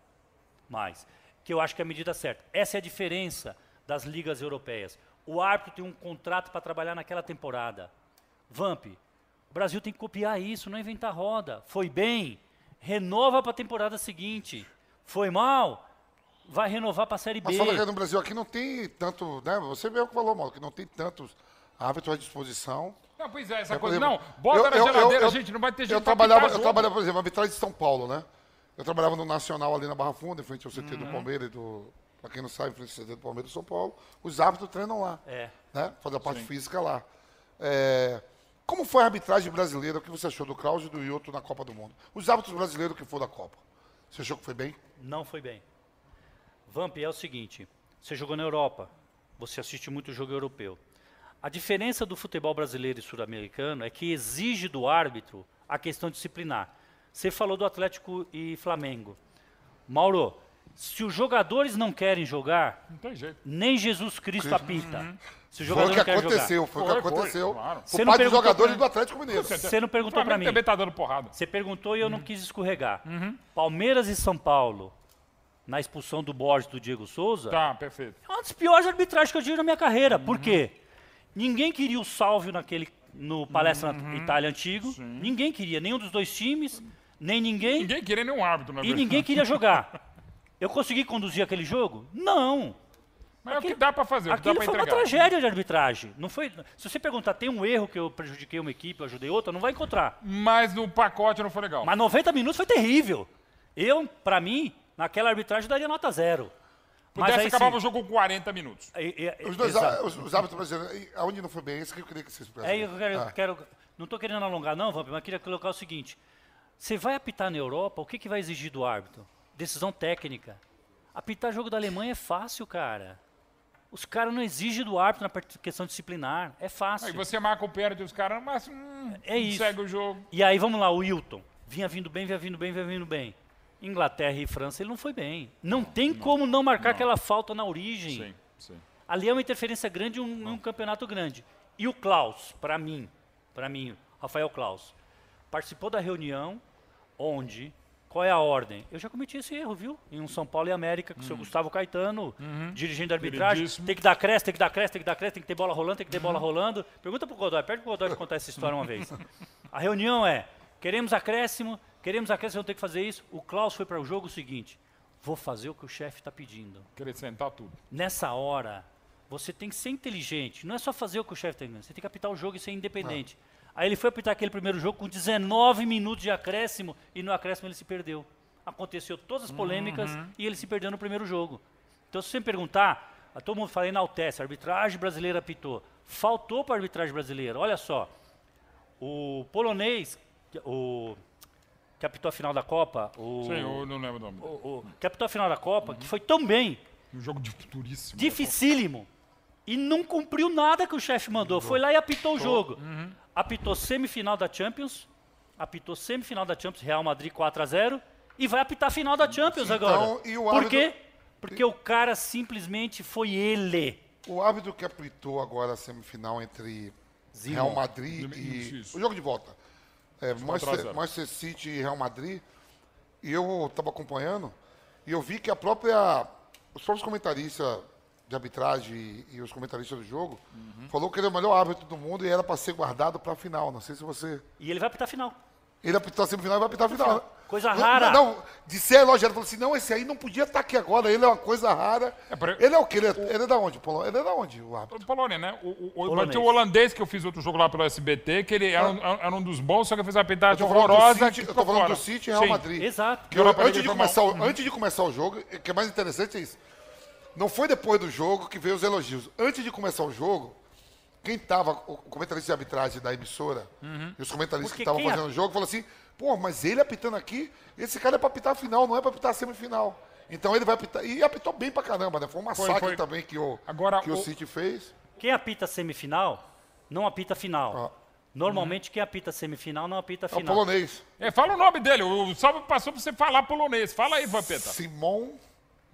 Mais. Que eu acho que é a medida certa. Essa é a diferença das ligas europeias. O árbitro tem um contrato para trabalhar naquela temporada. Vamp, o Brasil tem que copiar isso, não inventar roda. Foi bem, renova para a temporada seguinte. Foi mal, vai renovar para a Série B. Mas fala que no Brasil aqui não tem tanto, né? Você mesmo que falou, Mauro, que não tem tantos árbitros à disposição. Não, pois é, essa É, coisa. exemplo, não, bota eu- na eu- geladeira, eu- gente, não vai ter gente Eu trabalhava, eu trabalhava, por exemplo, arbitragem de São Paulo, né? Eu trabalhava no Nacional ali na Barra Funda, em frente ao CT Uhum. do Palmeiras e do. Pra quem não sabe, em frente ao CT do Palmeiras e do São Paulo. Os árbitros treinam lá. É. Né? Fazem a parte física lá. É, Como foi a arbitragem brasileira? O que você achou do Kraus e do Ioto na Copa do Mundo? Os árbitros brasileiros que foram da Copa. Você achou que foi bem? Não foi bem. Vamp, é o seguinte: você jogou na Europa, você assiste muito jogo europeu. A diferença do futebol brasileiro e sul-americano é que exige do árbitro a questão disciplinar. Você falou do Atlético e Flamengo. Mauro, se os jogadores não querem jogar, Não tem jeito. nem Jesus Cristo apita. Se o Foi jogador o que aconteceu, foi o que Foi, foi, aconteceu. claro. Você não dos perguntou jogadores pra- do Atlético Mineiro. você não perguntou para mim. também tá dando porrada. Você perguntou e eu Uhum. não quis escorregar. Palmeiras e São Paulo, na expulsão do Borges do Diego Souza, Tá, perfeito. é uma das piores arbitragens que eu tive na minha carreira. Uhum. Por quê? Ninguém queria o Salvio naquele, no Palestra Uhum. Itália antigo. Ninguém queria, nenhum dos dois times, nem ninguém. Ninguém queria nenhum árbitro, na e verdade. ninguém queria jogar. [laughs] Eu consegui conduzir aquele jogo? Não. Mas é o que dá pra fazer, dá Aquilo pra foi uma entregar. tragédia de arbitragem. Não foi, se você perguntar, tem um erro que eu prejudiquei uma equipe, eu ajudei outra, não vai encontrar. Mas no pacote não foi legal. Mas 90 minutos foi terrível. Eu, pra mim, naquela arbitragem daria nota zero. Pudesse, aí, acabava sim, o jogo com 40 minutos. e- e- Os dois exato. os, os árbitros brasileiros, aonde não foi bem, esse que eu queria que vocês É eu quero, Ah. quero- Não estou querendo alongar, não, Vamp, mas queria colocar o seguinte. Você vai apitar na Europa, o que, que vai exigir do árbitro? Decisão técnica. Apitar jogo da Alemanha é fácil, cara. Os caras não exigem do árbitro na questão disciplinar. É fácil. Aí você marca o pênalti dos caras, mas hum, É isso. segue o jogo. E aí, vamos lá, o Wilton. Vinha vindo bem, vinha vindo bem, vinha vindo bem. Inglaterra e França, ele não foi bem. Não tem como não marcar aquela falta na origem. Sim, sim. Ali é uma interferência grande em um, um campeonato grande. E o Klaus, para mim, para mim, Rafael Klaus, participou da reunião onde, qual é a ordem? Eu já cometi esse erro, viu? Em um São Paulo e América, com o seu Gustavo Caetano, dirigente da arbitragem. Queridíssimo. Tem que dar creche, tem que dar creche, tem que dar creche, tem que ter bola rolando, tem que ter bola rolando. Pergunta pro Godoy, pede pro Godoy contar essa história uma vez. [laughs] A reunião é, queremos acréscimo, queremos acréscimo, vamos ter que fazer isso. O Klaus foi para o jogo o seguinte, vou fazer o que o chefe está pedindo Acrescentar tudo. nessa hora, você tem que ser inteligente. Não é só fazer o que o chefe está dizendo. Você tem que apitar o jogo e ser independente. Aí ele foi apitar aquele primeiro jogo com 19 minutos de acréscimo e no acréscimo ele se perdeu. Aconteceu todas as polêmicas e ele se perdeu no primeiro jogo. Então, se você me perguntar, a todo mundo fala enaltece, a arbitragem brasileira apitou. Faltou para a arbitragem brasileira. Olha só, o polonês, o que apitou a final da Copa, o, Sim, eu não lembro o nome. o, o que apitou a final da Copa, que foi tão bem, Um jogo de futuríssimo. dificílimo. E não cumpriu nada que o chefe mandou. Foi lá e apitou o jogo. Uhum. Apitou semifinal da Champions. Apitou semifinal da Champions, Real Madrid 4 a 0 E vai apitar a final da Champions Então, agora. e o Por quê? Porque o cara simplesmente foi ele. O árbitro que apitou agora a semifinal entre Real Madrid Isso, e. isso. O jogo de volta. É, Manchester. Manchester City e Real Madrid. E eu estava acompanhando e eu vi que a própria. Os próprios comentaristas de arbitragem e, e os comentaristas do jogo Uhum. falou que ele é o melhor árbitro do mundo e era para ser guardado para a final. Não sei se você. E ele vai apitar a final. Ele apitou a semifinal e vai apitar a final. Coisa Não, rara. Não, de ser elogiado. Falou assim: não, esse aí não podia estar aqui agora. Ele é uma coisa rara. É, pra- Ele é o quê? Ele é, ele é da onde? Polo? Ele é da onde, o árbitro? O Polônia, né? O, o, o, Polonês. o holandês que eu fiz outro jogo lá pelo SBT, que ele era, um, era um dos bons, só que fez uma do horrorosa. City, eu tô falando fora. do City e Real Sim. Madrid. Exato. Que eu- antes, de começar, o, antes de começar o jogo, o que é mais interessante é isso. Não foi depois do jogo que veio os elogios. Antes de começar o jogo, quem tava, o comentarista de arbitragem da emissora e os comentaristas Porque que estavam fazendo o jogo, falou assim: pô, mas ele apitando aqui, esse cara é pra apitar a final, não é pra apitar a semifinal. Então ele vai apitar. E apitou bem pra caramba, né? Foi um massacre foi. também que o, Agora, que o o- City fez. Quem apita semifinal, não apita final. Ah. Normalmente, quem apita semifinal, não apita É o final. polonês. É, fala o nome dele. O salve passou pra você falar polonês. Fala aí, Vampeta. Simon,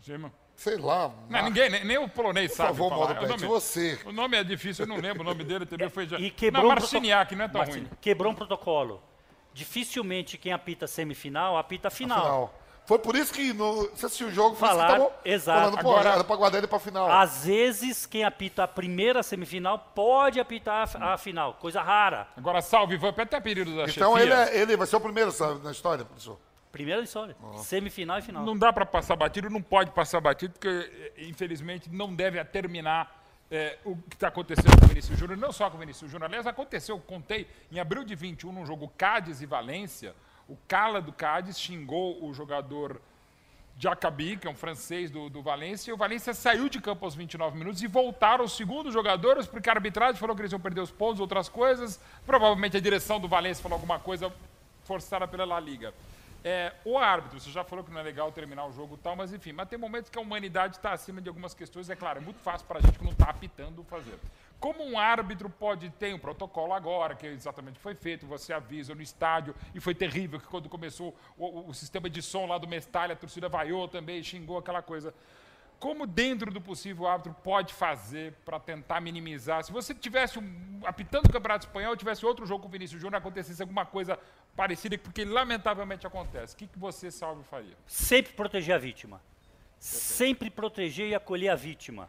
Sim, mano. sei lá. Não, ninguém, nem, nem o polonês Por sabe favor, falar. Mauro É o nome- você. O nome é difícil, eu não lembro o nome dele também. Foi já... E quebrou não, um Marciniak, não é tão Marcin- ruim. Quebrou um protocolo. Dificilmente quem apita semifinal apita final. Final. Foi por isso que no, você assistiu o jogo, estavam exato. falando, pra guardar ele pra final. Às vezes, quem apita a primeira semifinal pode apitar a, a final. Coisa rara. Agora, salve, Vampeta, até período da então ele, é- ele vai ser o primeiro sabe, na história, professor. Primeira história. Semifinal e final. Não dá para passar batido, não pode passar batido, porque, infelizmente, não deve terminar eh, o que está acontecendo com o Vinícius Júnior, não só com o Vinícius Júnior. Aliás, aconteceu, contei, em abril de 21, num jogo Cádiz e Valência, o Cala do Cádiz xingou o jogador Jacabi, que é um francês do, do Valência, e o Valência saiu de campo aos 29 minutos e voltaram os segundos jogadores, porque a arbitragem falou que eles iam perder os pontos, outras coisas. Provavelmente a direção do Valência falou alguma coisa forçada pela La Liga. É, o árbitro, você já falou que não é legal terminar o jogo e tal, mas enfim, mas tem momentos que a humanidade está acima de algumas questões, é claro, é muito fácil para a gente que não está apitando fazer. Como um árbitro pode ter um protocolo agora, que exatamente foi feito, você avisa no estádio, e foi terrível que quando começou o, o- o sistema de som lá do Mestalha, a torcida vaiou também, xingou aquela coisa. Como dentro do possível o árbitro pode fazer para tentar minimizar? Se você tivesse um, apitando o Campeonato Espanhol, tivesse outro jogo com o Vinícius Júnior, acontecesse alguma coisa parecida, porque lamentavelmente acontece. O que, que você, Salve, faria? Sempre proteger a vítima. Sempre proteger e acolher a vítima.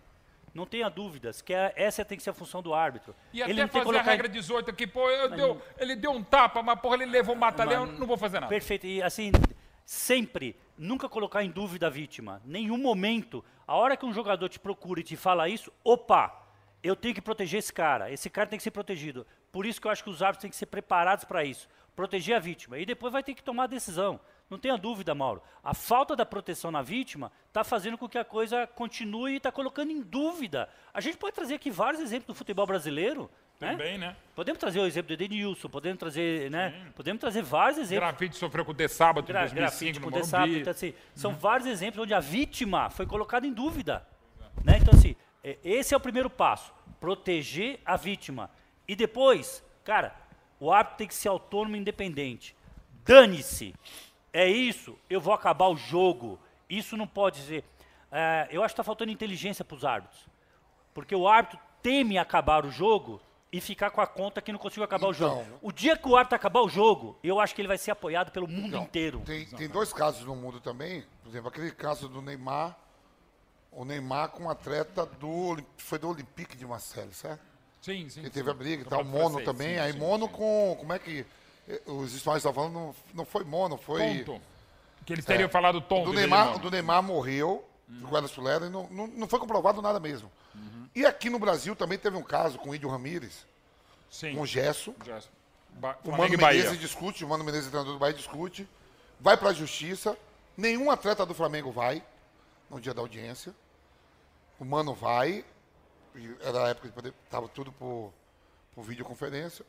Não tenha dúvidas que a- essa tem que ser a função do árbitro. E Ele até fazer a colocar em- regra 18 aqui, pô, eu deu, ele deu um tapa, mas porra, ele levou um mata-leão, não vou fazer nada. Perfeito. E assim, sempre, nunca colocar em dúvida a vítima. Nenhum momento. A hora que um jogador te procura e te fala isso, opa, eu tenho que proteger esse cara. Esse cara tem que ser protegido. Por isso que eu acho que os árbitros têm que ser preparados para isso. Proteger a vítima. E depois vai ter que tomar a decisão. Não tenha dúvida, Mauro. A falta da proteção na vítima está fazendo com que a coisa continue e está colocando em dúvida. A gente pode trazer aqui vários exemplos do futebol brasileiro? Também, né? Podemos trazer o exemplo do Edenilson, podemos trazer, né? Podemos trazer vários exemplos. Grafite sofreu com o De Sábado em Gra 2005 grafite no com Morumbi. dessapo, então, assim, são vários exemplos onde a vítima foi colocada em dúvida. Né? Então, assim, é, esse é o primeiro passo. Proteger a vítima. E depois, cara, o árbitro tem que ser autônomo e independente. Dane-se. É isso, eu vou acabar o jogo. Isso não pode ser. É, eu acho que está faltando inteligência para os árbitros. Porque o árbitro teme acabar o jogo e ficar com a conta que não conseguiu acabar o jogo. Então. O dia que o árbitro acabar o jogo, eu acho que ele vai ser apoiado pelo mundo Então, inteiro. Tem, tem dois casos no mundo também. Por exemplo, aquele caso do Neymar. O Neymar com um atleta do. Foi do Olympique de Marseille, certo? Sim, sim. Que sim. teve a briga e tal. Mono francês, também. sim, aí sim, Mono sim. com. Como é que. eh, Os espanhóis estavam falando, não, não foi Mono, foi. Tonto. Que eles teriam falado tonto. É. do Neymar, do Neymar morreu, do Guarda Sulera, e não, não, não foi comprovado nada mesmo. E aqui no Brasil também teve um caso com o Ídio Ramírez, Sim. com o Gesso. Ba- O Mano. Menezes discute, o Mano Menezes, treinador do Bahia, discute. Vai para a justiça. Nenhum atleta do Flamengo vai no dia da audiência. O Mano vai. Era a época que estava tudo por, por videoconferência.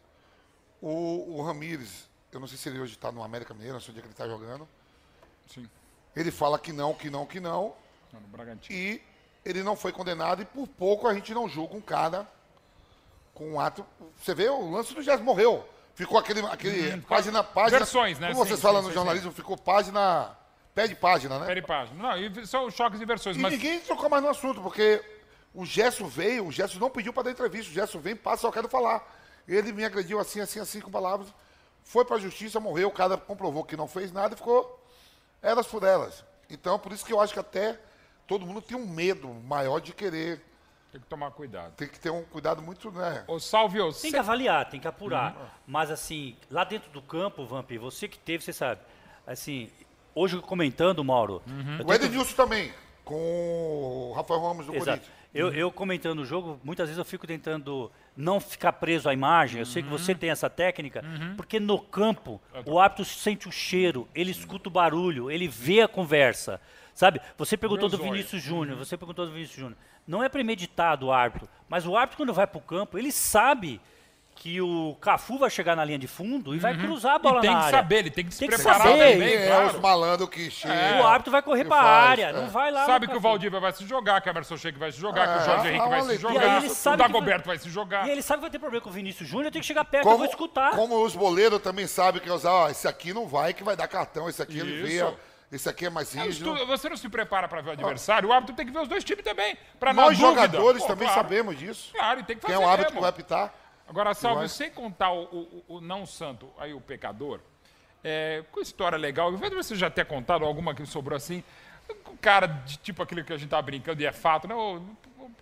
O, o Ramires, eu não sei se ele hoje está no América Mineiro, não sei onde é que ele está jogando. Sim. Ele fala que não, que não, que não. Não, no Bragantino. E ele não foi condenado e por pouco a gente não julga um cara com um ato. Você vê, o lance do Jazz morreu. Ficou aquele, aquele página, página. Versões, né? Como Sim, vocês falam sim, no sim, jornalismo, ficou página. Pé de página, né? Pera e página. Não, e são choques e versões, E mas ninguém trocou mais no assunto, porque o Gesso veio, o Gesso não pediu para dar entrevista, o Gesso vem, passa, eu quero falar. Ele me agrediu assim, assim, assim, com palavras. Foi para a justiça, morreu, o cara comprovou que não fez nada e ficou elas por elas. Então, por isso que eu acho que até todo mundo tem um medo maior de querer. tem que tomar cuidado. Tem que ter um cuidado muito, né? Ô, Salve, ô, Tem cê- que avaliar, tem que apurar. Mas assim, lá dentro do campo, Vamp, você que teve, você sabe. Assim, hoje comentando, Mauro. eu O Edenilson também, com o Rafael Ramos do Exato. Corinthians. Eu, eu comentando o jogo, muitas vezes eu fico tentando não ficar preso à imagem. Eu sei que você tem essa técnica, porque no campo o árbitro sente o cheiro, ele escuta o barulho, ele vê a conversa. Sabe? Você perguntou Meu do. Vinícius Júnior, você perguntou do Vinícius Júnior. Não é premeditado o árbitro, mas o árbitro quando vai para o campo, ele sabe que o Cafu vai chegar na linha de fundo e vai cruzar a bola E tem na que área. saber, ele tem que se Tem que preparar saber. também, é, claro. os malandros que chegam. O árbitro vai correr que para a área, é. não vai lá. Sabe que o Cafu. Valdívia vai se jogar, que o Emerson Sheik vai se jogar, que o É, Jorge Henrique vai se jogar, o sabe que vai- Dagoberto vai se jogar. E ele sabe que vai ter problema com o Vinícius Júnior, eu tenho que chegar perto, eu Como, vou escutar. como os boleiros também sabem que usar, ó, esse aqui não vai, que vai dar cartão, esse aqui ele vê, Isso. Esse aqui é mais É, rígido. tu- Você não se prepara para ver o adversário, o árbitro tem que ver os dois times também. Pra Nós jogadores Pô, também claro, sabemos disso. Claro, e tem que fazer Quem é o árbitro que mesmo. vai apitar. Agora, Salve, vai. sem contar o, o- o não santo, aí o pecador, é, com história legal, eu vejo você já ter contado alguma que sobrou assim, um cara de tipo aquele que a gente tá brincando e é fato, né?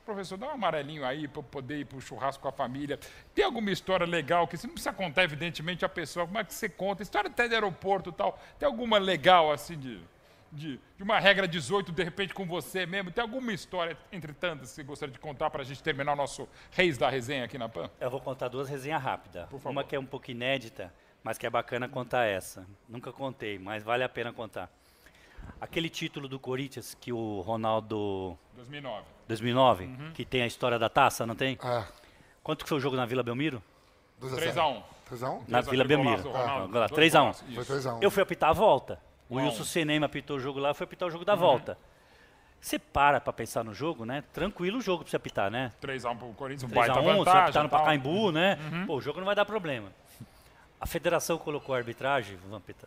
Professor, dá um amarelinho aí para eu poder ir pro churrasco com a família. Tem alguma história legal que você não precisa contar, evidentemente, a pessoa, como é que você conta? História até de aeroporto e tal. Tem alguma legal assim de, de, de uma regra 18, de repente com você mesmo? Tem alguma história, entre tantas, que você gostaria de contar para a gente terminar o nosso Reis da Resenha aqui na PAN? Eu vou contar duas resenhas rápidas. Uma que é um pouco inédita, mas que é bacana contar essa. Nunca contei, mas vale a pena contar. Aquele título do Corinthians que o Ronaldo 2009. 2009, Uhum. que tem a história da taça, não tem? Ah, Quanto que foi o jogo na Vila Belmiro? 3x1. 3x1? Na Três a- Vila Belmiro. golaço do Ronaldo. Agora, Dois 3 a 1. golaços, isso. Foi 3x1. Eu fui apitar a volta. O Wilson um. Senema apitou o jogo lá, eu fui apitar o jogo da Uhum. volta. Você para pra pensar no jogo, né? Tranquilo o jogo pra você apitar, né? 3x1 pro Corinthians, um 3 baita a 1 você vantagem. apitar no. Uhum. Pacaembu, né? Pô, o jogo não vai dar problema. A federação colocou a arbitragem, Vampeta,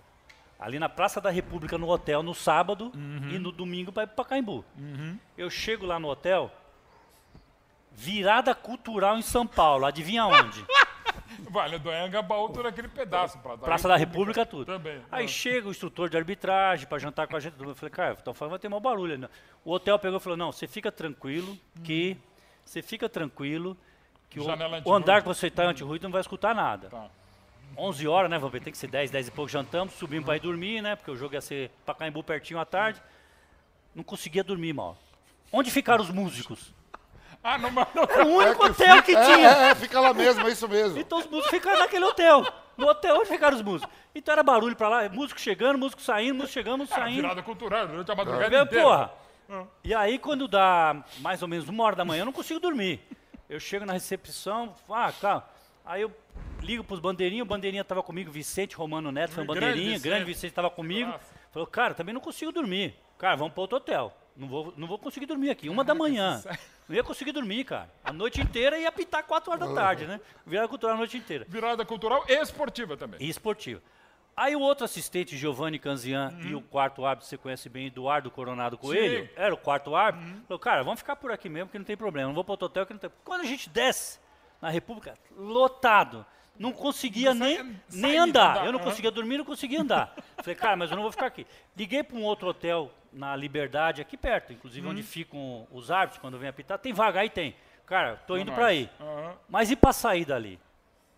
ali na Praça da República, no hotel, no sábado Uhum. e no domingo para Pacaembu. Eu chego lá no hotel, virada cultural em São Paulo, adivinha onde? [laughs] Vale do Anhangabaú, todo aquele pedaço. Pra Praça da República, tudo. Também. Aí Ah. chega o instrutor de arbitragem para jantar com a gente. Eu falei, cara, falando vai ter mau barulho. ainda. O hotel pegou e falou, não, você fica tranquilo que... Você fica tranquilo que o, o andar que você está anti-ruído não vai escutar nada. Tá. 11 horas, né, Vampeta? Tem que ser 10, 10 e pouco, jantamos, subimos para ir dormir, né? Porque o jogo ia ser Pacaembu pertinho à tarde. Não conseguia dormir, mal. Onde ficaram os músicos? Ah, não, mas Era o único que hotel fica- que é, tinha. É, é, fica lá mesmo, é isso mesmo. Então os músicos ficaram naquele hotel. No hotel onde ficaram os músicos. Então era barulho pra lá, músico chegando, músico saindo, músico chegando, músico Era saindo. virada cultural, durante a madrugada Meu, inteira. porra. E aí quando dá mais ou menos uma hora da manhã, eu não consigo dormir. Eu chego na recepção, ah, calma. Aí eu ligo pros bandeirinhos, o bandeirinha tava comigo, Vicente Romano Neto, foi um Grande bandeirinha, Vicente. grande Vicente tava comigo. Nossa. Falou, cara, também não consigo dormir. Cara, vamos para outro hotel. Não vou, não vou conseguir dormir aqui. Uma da [laughs] manhã. Não ia conseguir dormir, cara. A noite inteira ia apitar 4 horas da tarde, né? Virada cultural a noite inteira. Virada cultural e esportiva também. E esportiva. Aí o outro assistente, Giovanni Canzian, e o quarto árbitro, você conhece bem, Eduardo Coronado Coelho, era o quarto árbitro, Uhum. falou, cara, vamos ficar por aqui mesmo, que não tem problema, não vou para outro hotel que não tem... Quando a gente desce na República, lotado, não conseguia Não nem, nem andar, eu não conseguia dormir, não conseguia andar. [laughs] Falei, cara, mas eu não vou ficar aqui. Liguei para um outro hotel na Liberdade, aqui perto, inclusive Uhum. onde ficam os árbitros quando vem apitar, tem vaga aí, tem. Cara, tô indo nós. para aí. Aham. Mas e pra sair dali?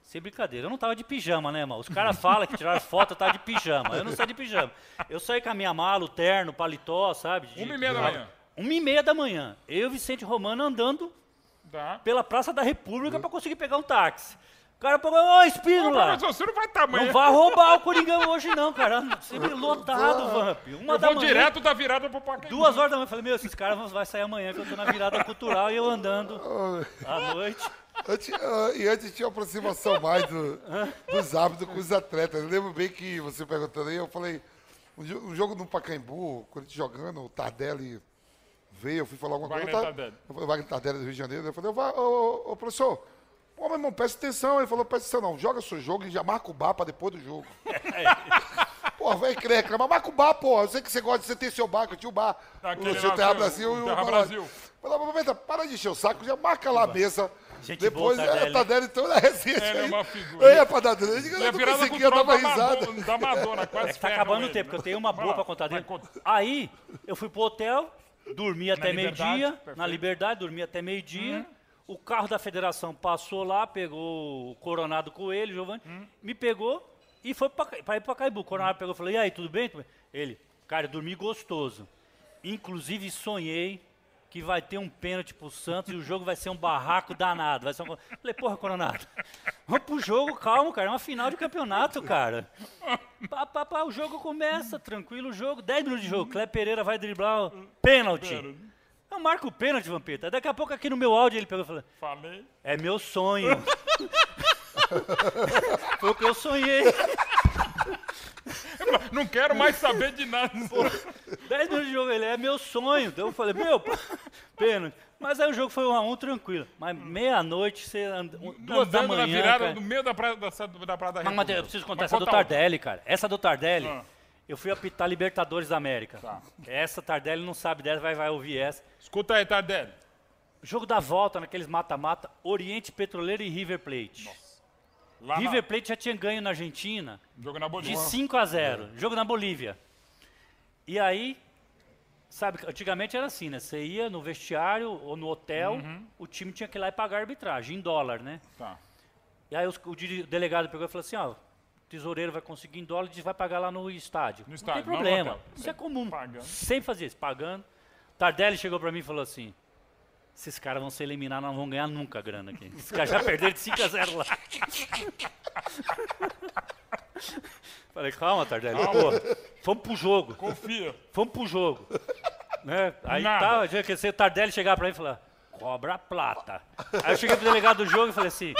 Sem brincadeira, eu não tava de pijama, né, irmão? Os caras [laughs] falam que tiraram foto, eu tava de pijama. Eu não saí de pijama. Eu saí com a minha mala, o terno, o paletó, sabe? De- Uma e meia da manhã. Uma e meia da manhã. Eu e o Vicente Romano andando Tá. pela Praça da República pra conseguir pegar um táxi. O cara falou, ô, Espínola, Mas você não vai estar amanhã. não vai roubar o Coringão hoje não, cara. Sempre lotado, Vamp. Uma Eu da vou manhã, direto da virada pro Pacaembu. duas horas da manhã. Eu falei, meu, esses caras vão vai sair amanhã que eu tô na virada cultural e eu andando à noite. Antes, ah, e antes tinha uma aproximação mais do, dos hábitos com os atletas. Eu lembro bem que você perguntando aí, eu falei, um, jo- um jogo no Pacaembu, quando a gente jogando, o Tardelli veio, eu fui falar alguma Wagner coisa. eu Tardelli. Wagner Tardelli do Rio de Janeiro. Eu falei, "Vai, ô, ô, ô, professor, pô, meu irmão, presta atenção. Ele falou, presta atenção, não, joga seu jogo e já marca o bar pra depois do jogo. [laughs] Pô, vai querer reclamar, marca o bar, pô. Eu sei que você gosta de você ter seu bar, que eu tinha o bar. Aquele o seu Terra Brasil o e o Terra. Brasil. Falei, aproveita, para de encher o saco, já marca lá a mesa. Gente Depois, boa, é, Tardelli. Tardelli, então, na resenha. Ele é aí. uma figura. Eu ia pra Tardelli, eu eu a virada dava da risada. Da Madonna, quase É que tá acabando o ele, tempo, que eu tenho uma boa pra contar dele. Aí, eu fui pro hotel, dormi até meio-dia, na Liberdade, dormi até meio-dia. O carro da federação passou lá, pegou o Coronado Coelho, Giovanni, me pegou e foi pra ir pra Caibu. O Coronado pegou e falou, e aí, tudo bem? Tudo bem?" Ele, cara, eu dormi gostoso. Inclusive, sonhei que vai ter um pênalti pro Santos e o jogo vai ser um barraco danado. Vai ser um... Falei, porra, Coronado, vamos pro jogo, calma, cara, é uma final de campeonato, cara. Pá, pá, pá, o jogo começa, tranquilo o jogo, 10 minutos de jogo, Cleber Pereira vai driblar o pênalti. Eu marco o pênalti, Vampeta. Daqui a pouco aqui no meu áudio ele pegou e falou, Falei. é meu sonho. [laughs] Foi o que eu sonhei. Não quero mais saber de nada. 10 minutos de jogo, ele é meu sonho. Então eu falei, meu, pô, pênalti. Mas aí o jogo foi um a um tranquilo. Mas meia-noite, você anda, um- duas da Andando na manhã. virada cara. no meio da praia da, da, praia da mas eu preciso contar Mas essa do outra. Tardelli, cara. Essa do Tardelli, Ah. eu fui apitar Libertadores da América. Tá. Essa Tardelli não sabe dessa, vai, vai ouvir essa. Escuta aí, Tardelli. Jogo da volta, naqueles mata-mata, Oriente Petroleiro e River Plate. Lá River Plate já tinha ganho na Argentina na, jogo na de Bolívia. 5 a 0. Jogo na Bolívia. E aí, sabe, antigamente era assim, né? Você ia no vestiário ou no hotel, Uhum. o time tinha que ir lá e pagar a arbitragem, em dólar, né? Tá. E aí o, diri- delegado pegou e falou assim, ó, o tesoureiro vai conseguir em dólar e vai pagar lá no estádio. No não estádio, tem não no problema. hotel. Isso é comum. Pagando. Sempre fazia isso, pagando. Tardelli chegou pra mim e falou assim, esses caras vão ser eliminados, não vão ganhar nunca a grana aqui. Esses caras já perderam de 5 a 0 lá. [laughs] Falei, calma, Tardelli. Pô, vamos pro jogo. Confia. Vamos pro jogo. Né? Aí Nada. tava, já que o Tardelli chegar pra mim e falar, cobra a plata. Aí eu cheguei pro delegado do jogo e falei assim,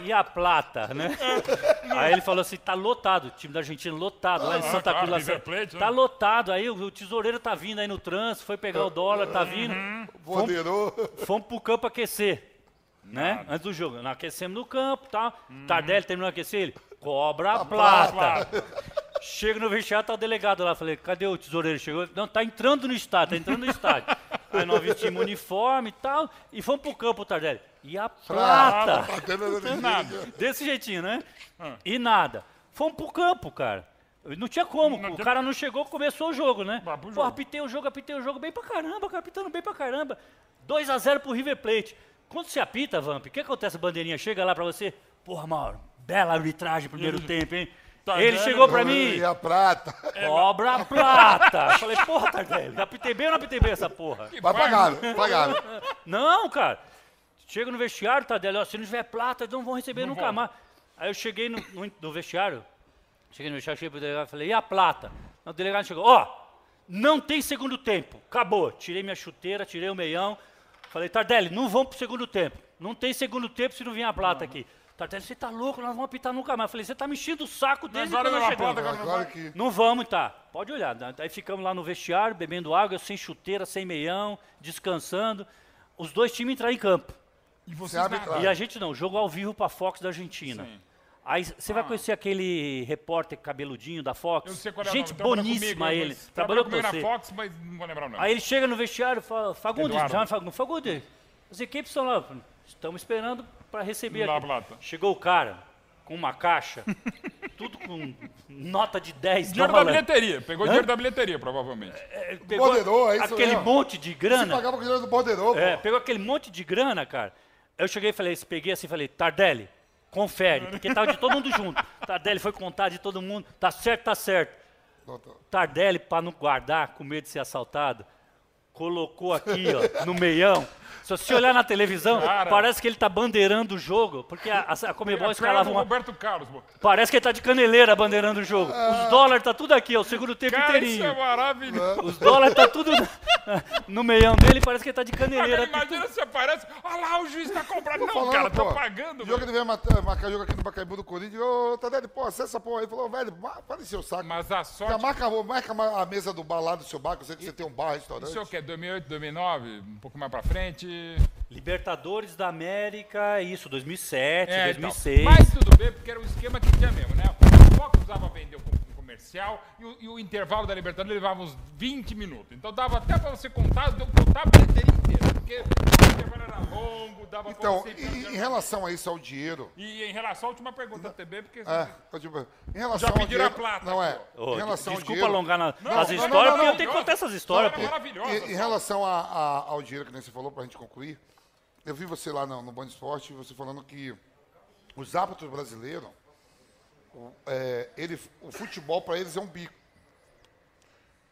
e a plata, né? [laughs] Aí ele falou assim, tá lotado, o time da Argentina lotado, lá em Santa claro, Cruz. lá, River Plate, né? tá lotado, aí o, o tesoureiro tá vindo aí no trânsito, foi pegar o dólar, tá vindo. Uhum. Fomos, fomos pro campo aquecer. Né? Antes do jogo. Nós aquecemos no campo tal. Uhum. Tardelli terminou de aquecer ele. Cobra a plata. Plata. Chega no vestiário, tá o delegado lá. Falei, cadê o tesoureiro? Chegou. Não, tá entrando no estádio, tá entrando no estádio. [laughs] Aí nós vestimos uniforme e tal. E fomos pro campo, Tardelli. E a plata? [laughs] Nada. Desse jeitinho, né? Ah. E nada. Fomos pro campo, cara. Não tinha como. Não o cara não chegou, começou o jogo, né? Pô, jogo. apitei o jogo, apitei o jogo bem pra caramba, cara, apitando bem pra caramba. 2 a 0 pro River Plate. Quando você apita, Vamp, o que acontece? A bandeirinha chega lá pra você. Porra, Mauro, bela arbitragem primeiro tempo, hein? Tá Ele chegou pra mim, E a prata. cobra a plata. Falei, porra, Tardelli, apitei bem ou não apitei bem essa porra? Mas pagaram, pagaram. Não, cara. Chega no vestiário, Tardelli, ó, se não tiver plata, não vão receber Não nunca vão. mais. Aí eu cheguei no, no- no vestiário, cheguei no vestiário, cheguei pro delegado e falei, e a plata? O delegado chegou, ó, não tem segundo tempo, acabou. Tirei minha chuteira, tirei o meião, falei, Tardelli, não vão pro segundo tempo. Não tem segundo tempo se não vier a plata aqui. Tardelli, você tá louco, nós vamos apitar nunca mais. Eu falei, você tá me enchendo o saco desde quando não nós plata, chegamos. agora Agora que. Não vamos, tá? Pode olhar. Aí ficamos lá no vestiário, bebendo água, sem chuteira, sem meião, descansando. Os dois times entraram em campo. E vocês Você abre nada. claro. E a gente não, jogo ao vivo pra Fox da Argentina. Sim. Aí você vai conhecer aquele repórter cabeludinho da Fox? Eu sei qual é o gente boníssima comigo, ele. Trabalhou com você. na Fox, mas não vou lembrar o nome. Aí ele chega no vestiário e fala, Fagundes, Fagundes, Fagundes, as equipes estão lá, estamos esperando para receber Lá, aqui. plata. Chegou o cara com uma caixa, [laughs] tudo com nota de 10 Dinheiro da dólares. bilheteria. Pegou dinheiro da bilheteria, provavelmente. É, Pegou Borderô, é isso aquele mesmo. monte de Você grana. pagava com o dinheiro do borderô, É, pô. pegou aquele monte de grana, cara. Eu cheguei e falei, peguei assim e falei, Tardelli, confere, porque tava de todo mundo junto. [laughs] Tardelli foi contar de todo mundo, tá certo, tá certo. Doutor. Tardelli, para não guardar, com medo de ser assaltado, colocou aqui, ó, no meião. Se você olhar na televisão, Cara. parece que ele tá bandeirando o jogo, porque a, a, a Comebol É escalava uma... Roberto Carlos, pô. Parece que ele tá de caneleira bandeirando o jogo. Os dólares tá tudo aqui, ó, o segundo tempo Cara, isso inteirinho. é maravilhoso. Os dólares tá tudo no meião dele, parece que ele tá de caneleira. Agora, imagina se aparece. Olha lá, o juiz tá comprando. Não, Falando, cara, tô pô, pagando. O jogo veio matar- marcar jogo aqui no Pacaembu do Corinthians. Ô, Tadele, pô, acessa essa porra aí. Ele falou, velho, para encher o saco. Mas a Já sorte. marca, marca a mesa do bar lá do seu bar, que eu sei que você tem um bar, restaurante. Isso é o quê? 2008, 2009? Um pouco mais pra frente? Libertadores da América, isso, 2007, É, então. 2006. Mas tudo bem, porque era o esquema que tinha mesmo, né? O Fox usava vender o com- um comercial e o, e o intervalo da Libertadores levava uns 20 minutos. Então dava até pra você contar, deu contar a bilheteria inteira. Porque o intervalo era longo, dava Então, em, em relação a isso, ao dinheiro, E em relação à última pergunta também, porque... é, eu digo, em relação Já ao pediram a dinheiro, plata não é, Ô, em relação ao desculpa dinheiro, alongar na- Não, nas não, histórias, não, porque eu tenho que contar essas histórias, História pô. maravilhosa. em, em relação a- a- ao dinheiro que nem você falou, pra gente concluir, eu vi você lá no, no Band Esporte, você falando que os árbitros brasileiros, o, é, ele, o futebol para eles é um bico.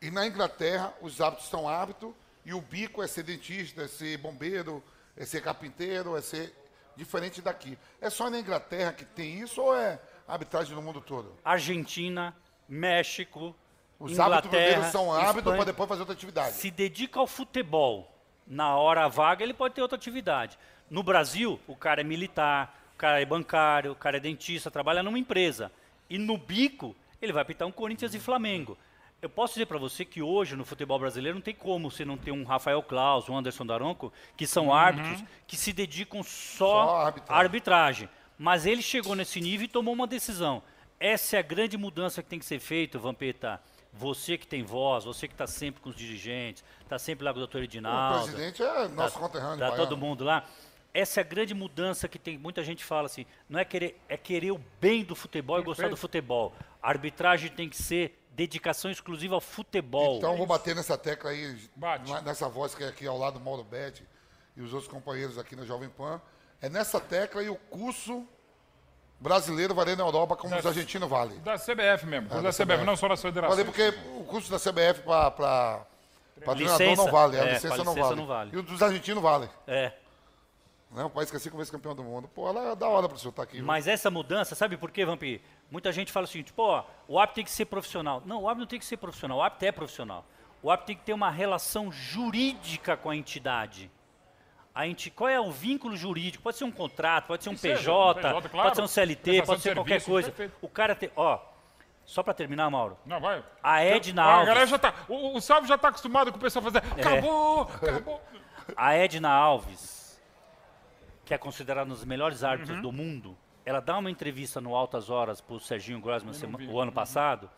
E na Inglaterra, os árbitros são árbitros e o bico é ser dentista, é ser bombeiro, é ser carpinteiro, é ser diferente daqui. É só na Inglaterra que tem isso ou é arbitragem no mundo todo? Argentina, México, Os Inglaterra, são Espanha. para depois fazer outra atividade. se dedica ao futebol. Na hora vaga, ele pode ter outra atividade. No Brasil, o cara é militar, o cara é bancário, o cara é dentista, trabalha numa empresa. E no bico, ele vai apitar um Corinthians e Flamengo. Eu posso dizer para você que hoje no futebol brasileiro não tem como você não ter um Rafael Claus, um Anderson Daronco, que são árbitros que se dedicam só, Só à arbitragem. arbitragem. Mas ele chegou nesse nível e tomou uma decisão. Essa é a grande mudança que tem que ser feita, Vampeta. Você que tem voz, você que está sempre com os dirigentes, está sempre lá com o doutor O Edinaldo. presidente é nosso conterrâneo. Tá baiano. todo mundo lá. Essa é a grande mudança que tem. Muita gente fala assim, não é querer, é querer o bem do futebol e gostar do futebol. A arbitragem tem que ser dedicação exclusiva ao futebol. Então vou bater nessa tecla aí, Bate. nessa voz que é aqui ao lado do Mauro Betti e os outros companheiros aqui na Jovem Pan. É nessa tecla e o curso brasileiro valer na Europa como os argentinos valem. Da CBF mesmo, da, É, da CBF, CBF. não só da federação. Valeu porque o curso da CBF para treinador Licença. não vale, a É, licença, pra não, licença vale. não vale. E o dos argentinos vale. É. Né? Um país que é cinco vezes campeão do mundo. Pô, lá é da hora para o senhor estar aqui. viu? Mas essa mudança, sabe por quê, Vampir? Muita gente fala o seguinte, pô, o árbitro tem que ser profissional. Não, o árbitro não tem que ser profissional, o árbitro é profissional. O árbitro tem que ter uma relação jurídica com a entidade. A enti... Qual é o vínculo jurídico? Pode ser um contrato, pode ser um PJ, PJ, claro. pode ser um CLT, pode de ser qualquer serviço, coisa. perfeito. O cara tem, ó, só para terminar, Mauro. Não, vai. A Edna Ah, Alves. A galera já tá. O, o Salve já tá acostumado com o pessoal fazer. É. Acabou, acabou. A Edna Alves, que é considerada um dos melhores árbitros Uhum. do mundo, ela dá uma entrevista no Altas Horas para o Serginho Grossman vi. o ano passado,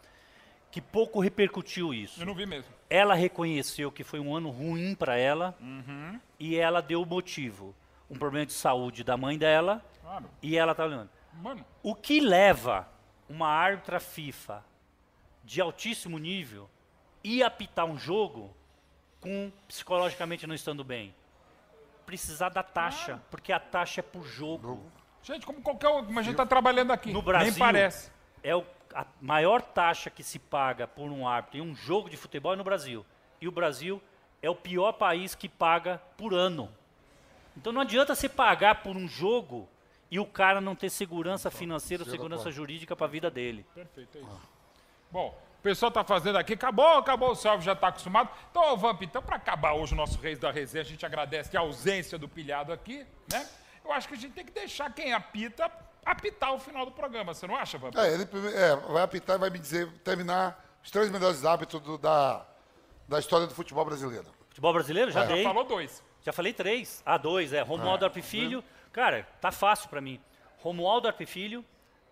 que pouco repercutiu isso. Eu não vi mesmo. Ela reconheceu que foi um ano ruim para ela Uhum. e ela deu o motivo. Um problema de saúde da mãe dela Claro. e ela tá olhando. Mano, O que leva uma árbitra FIFA de altíssimo nível ir apitar um jogo com psicologicamente não estando bem? Precisar da taxa, porque a taxa é por jogo. Gente, como qualquer um, como a gente tá trabalhando aqui. No Brasil, Nem parece. é o- a maior taxa que se paga por um árbitro em um jogo de futebol é no Brasil. E o Brasil é o pior país que paga por ano. Então não adianta você pagar por um jogo e o cara não ter segurança financeira ou segurança jurídica para a vida dele. Perfeito, é isso. Bom, o pessoal tá fazendo aqui, acabou, acabou, o Salve já tá acostumado. Então, Vamp, então para acabar hoje o nosso Reis da Resenha, a gente agradece a ausência do pilhado aqui, né? Eu acho que a gente tem que deixar quem apita apitar o final do programa. Você não acha, Vampeta? É, ele é, vai apitar e vai me dizer, terminar os três melhores árbitros do- da, da história do futebol brasileiro. Futebol brasileiro? Já Já dei. falou dois. Já falei três. Ah, dois, é. Romualdo Arpe Filho. Cara, tá fácil pra mim. Romualdo Arpe Filho,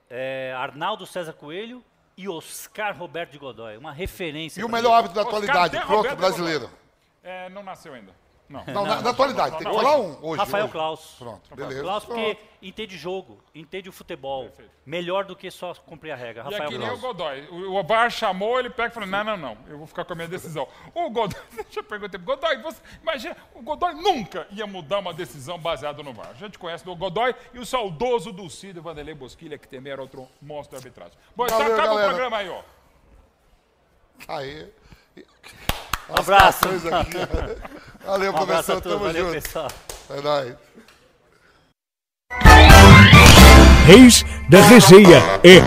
é, Arnaldo César Coelho e Oscar Roberto de Godoy. Uma referência. E o melhor mim. árbitro da Oscar atualidade, pronto, Roberto brasileiro. É, não nasceu ainda. Não. Não, na, na atualidade, tem que falar um hoje. Rafael hoje. Klaus. Pronto, beleza. Klaus, porque Pronto. entende jogo, entende o futebol. Perfeito. Melhor do que só cumprir a regra. E é Rafael que nem o Klaus. Godoy. O, o VAR chamou, ele pega e fala: não, não, não, eu vou ficar com a minha decisão. O Godoy, [laughs] deixa eu perguntar, Godoy, você, imagina, o Godoy nunca ia mudar uma decisão baseada no VAR. A gente conhece o Godoy e o saudoso Dulcido Vanderlei Bosquilha, que também era outro monstro de arbitragem. Bom, então acaba galera. o programa aí, ó. Aí. [laughs] Um abraço. As cartões aqui. Valeu, Um professor. todos. Tamo Valeu, junto. pessoal. É nóis. Reis da Resenha é